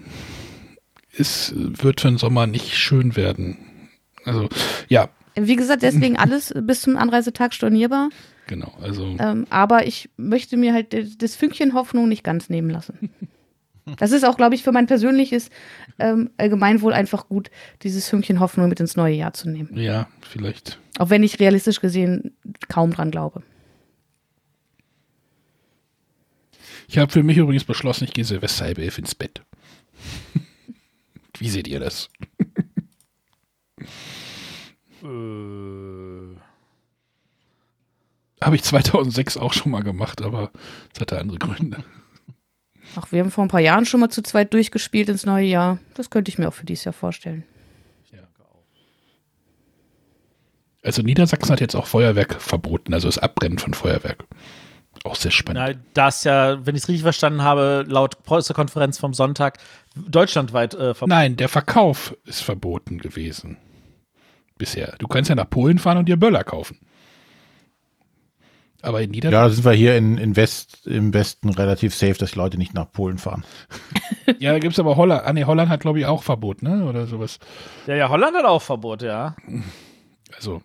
es wird für den Sommer nicht schön werden. Also, ja, Wie gesagt, deswegen alles bis zum Anreisetag stornierbar. genau. Also, Ähm, aber ich möchte mir halt das Fünkchen Hoffnung nicht ganz nehmen lassen. Das ist auch, glaube ich, für mein persönliches ähm, Allgemeinwohl einfach gut, dieses Fünkchen Hoffnung mit ins neue Jahr zu nehmen. ja, vielleicht. Auch wenn ich realistisch gesehen kaum dran glaube. Ich habe für mich übrigens beschlossen, ich gehe Silvester halb elf ins Bett. Wie seht ihr das? Äh, Habe ich 2006 auch schon mal gemacht, aber es hatte andere Gründe. Ach, wir haben vor ein paar Jahren schon mal zu zweit durchgespielt ins neue Jahr. Das könnte ich mir auch für dieses Jahr vorstellen. Also Niedersachsen hat jetzt auch Feuerwerk verboten, also das Abbrennen von Feuerwerk. Auch sehr spannend. na, das ja, wenn ich es richtig verstanden habe, laut Pressekonferenz vom Sonntag deutschlandweit äh, verboten. Nein, der Verkauf ist verboten gewesen. Bisher. Du kannst ja nach Polen fahren und dir Böller kaufen. Aber in Ja, Niedersachsen. da sind wir hier in, in West, im Westen relativ safe, dass die Leute nicht nach Polen fahren. Ja, da gibt es aber Holland. Ah, nee, Holland hat, glaube ich, auch Verbot, ne? Oder sowas. Ja, ja, Holland hat auch Verbot, ja. Also,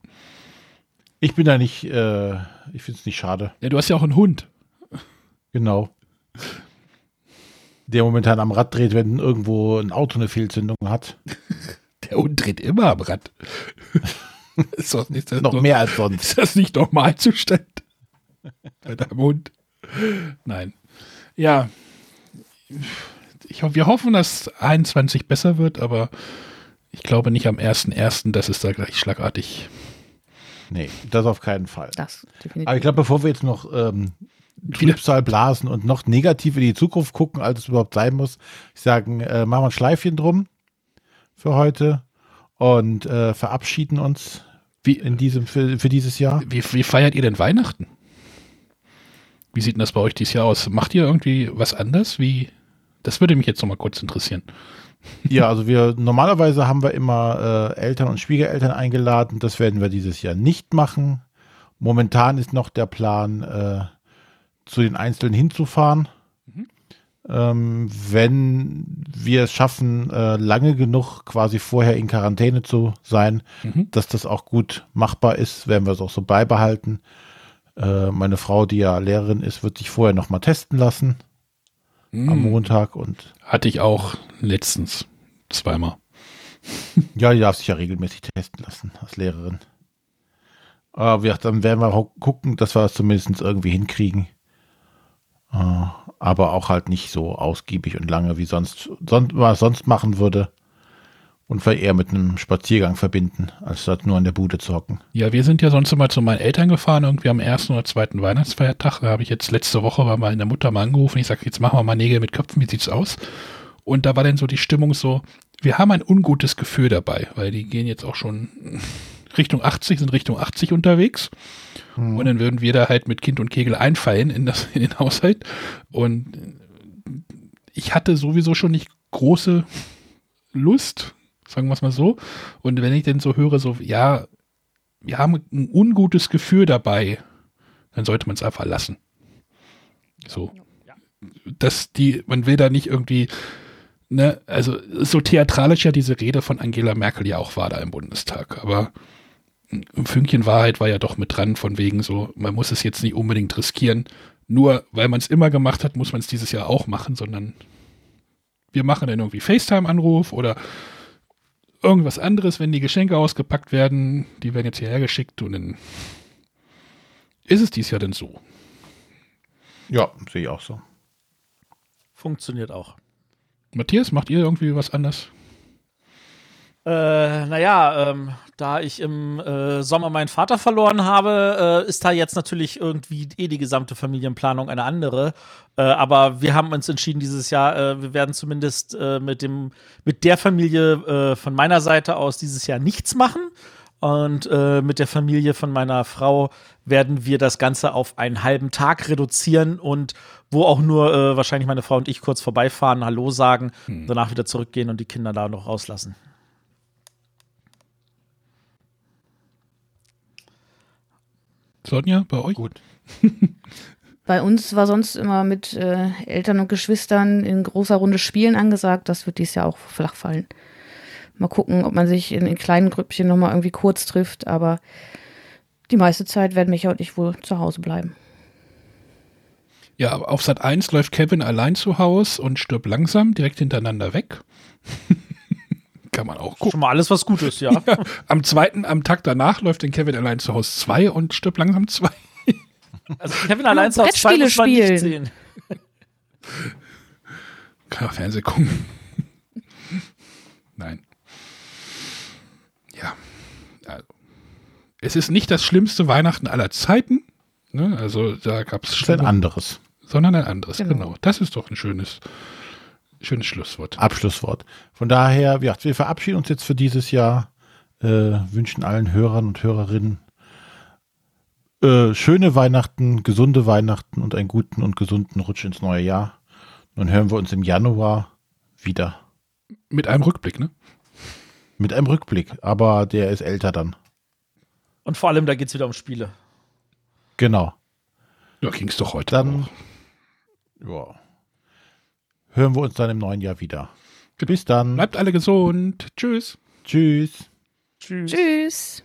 Ich bin da nicht, äh, ich finde es nicht schade. ja, du hast ja auch einen Hund. Genau. Der momentan am Rad dreht, wenn irgendwo ein Auto eine Fehlzündung hat. Der Hund dreht immer am Rad. ist, das nicht, das Noch noch- mehr als sonst. ist das nicht Normalzustand? Bei deinem Hund? Nein. Ja. Ich, wir hoffen, dass 21 besser wird, aber ich glaube nicht am 1.1., dass es da gleich schlagartig. Nee, das auf keinen Fall. Das definitiv. Aber ich glaube, bevor wir jetzt noch ähm, Trübsal blasen und noch negativ in die Zukunft gucken, als es überhaupt sein muss, ich sagen, äh, machen wir ein Schleifchen drum. Für heute und äh, verabschieden uns Wie, in diesem, für, für dieses Jahr. wie, wie feiert ihr denn Weihnachten? Wie sieht denn das bei euch dieses Jahr aus? Macht ihr irgendwie was anders? Wie, das würde mich jetzt noch mal kurz interessieren. Ja, also wir normalerweise haben wir immer äh, Eltern und Schwiegereltern eingeladen. Das werden wir dieses Jahr nicht machen. Momentan ist noch der Plan, äh, zu den Einzelnen hinzufahren. Ähm, wenn wir es schaffen, äh, lange genug quasi vorher in Quarantäne zu sein, Mhm. dass das auch gut machbar ist, werden wir es auch so beibehalten. Äh, meine Frau, die ja Lehrerin ist, wird sich vorher noch mal testen lassen am Hm, Montag und Hatte ich auch letztens zweimal. Ja, die darf sich ja regelmäßig testen lassen als Lehrerin. Aber wir, dann werden wir gucken, dass wir es zumindest irgendwie hinkriegen. Äh, Aber auch halt nicht so ausgiebig und lange, wie sonst, sonst was sonst machen würde. Und wir eher mit einem Spaziergang verbinden, als statt nur in der Bude zu hocken. Ja, wir sind ja sonst immer zu meinen Eltern gefahren, irgendwie am ersten oder zweiten Weihnachtsfeiertag. Da habe ich jetzt letzte Woche bei meiner Mutter mal angerufen. Ich sage, jetzt machen wir mal Nägel mit Köpfen, wie sieht's aus? Und da war dann so die Stimmung so, wir haben ein ungutes Gefühl dabei, weil die gehen jetzt auch schon Richtung 80, sind Richtung 80 unterwegs. Und dann würden wir da halt mit Kind und Kegel einfallen in, das, in den Haushalt. Und ich hatte sowieso schon nicht große Lust, sagen wir es mal so. Und wenn ich dann so höre, so, ja, wir haben ein ungutes Gefühl dabei, dann sollte man es einfach lassen. So. Dass die, man will da nicht irgendwie, ne, also so theatralisch ja diese Rede von Angela Merkel ja auch war da im Bundestag, aber ein Fünkchen Wahrheit war ja doch mit dran, von wegen so, man muss es jetzt nicht unbedingt riskieren, nur weil man es immer gemacht hat, muss man es dieses Jahr auch machen, sondern wir machen dann irgendwie FaceTime-Anruf oder irgendwas anderes, wenn die Geschenke ausgepackt werden, die werden jetzt hierher geschickt und dann ist es dies Jahr denn so. Ja, sehe ich auch so. Funktioniert auch. Matthias, macht ihr irgendwie was anders? Äh, naja, ähm, da ich im äh, Sommer meinen Vater verloren habe, äh, ist da jetzt natürlich irgendwie eh die gesamte Familienplanung eine andere. Äh, aber wir haben uns entschieden dieses Jahr, äh, wir werden zumindest äh, mit dem mit der Familie von meiner Seite aus dieses Jahr nichts machen. Und mit der Familie von meiner Frau werden wir das Ganze auf einen halben Tag reduzieren und wo auch nur wahrscheinlich meine Frau und ich kurz vorbeifahren, Hallo sagen, danach wieder zurückgehen und die Kinder da noch rauslassen. Sonja, bei euch? Gut. Bei uns war sonst immer mit äh, Eltern und Geschwistern in großer Runde Spielen angesagt. Das wird dieses Jahr auch flach fallen. Mal gucken, ob man sich in, in kleinen Grüppchen nochmal irgendwie kurz trifft. Aber die meiste Zeit werden Micha und ich wohl zu Hause bleiben. Ja, auf Sat 1 läuft Kevin allein zu Hause und stirbt langsam direkt hintereinander weg. Kann man auch gucken. Schon mal alles was Gutes, ja. Am zweiten, am Tag danach läuft den Kevin allein zu Hause 2 und stirbt langsam 2. Also Kevin allein zu Hause zwei Brettspiele muss man nicht spielen. sehen. Kann auch Fernsehen gucken. Nein. Ja. Also. Es ist nicht das schlimmste Weihnachten aller Zeiten. Ne? Also da gab es Das ist ein anderes sondern ein anderes. Genau. Genau. Das ist doch ein schönes, schönes Schlusswort. Abschlusswort. Von daher, ja, wir verabschieden uns jetzt für dieses Jahr, äh, wünschen allen Hörern und Hörerinnen äh, schöne Weihnachten, gesunde Weihnachten und einen guten und gesunden Rutsch ins neue Jahr. Nun hören wir uns im Januar wieder Mit einem Rückblick, ne? mit einem Rückblick, aber der ist älter dann. Und vor allem, da geht es wieder um Spiele. Genau. Ja, ging's doch heute. Dann auch. ja, hören wir uns dann im neuen Jahr wieder. Bis dann. Bleibt alle gesund. Tschüss. Tschüss. Tschüss. Tschüss.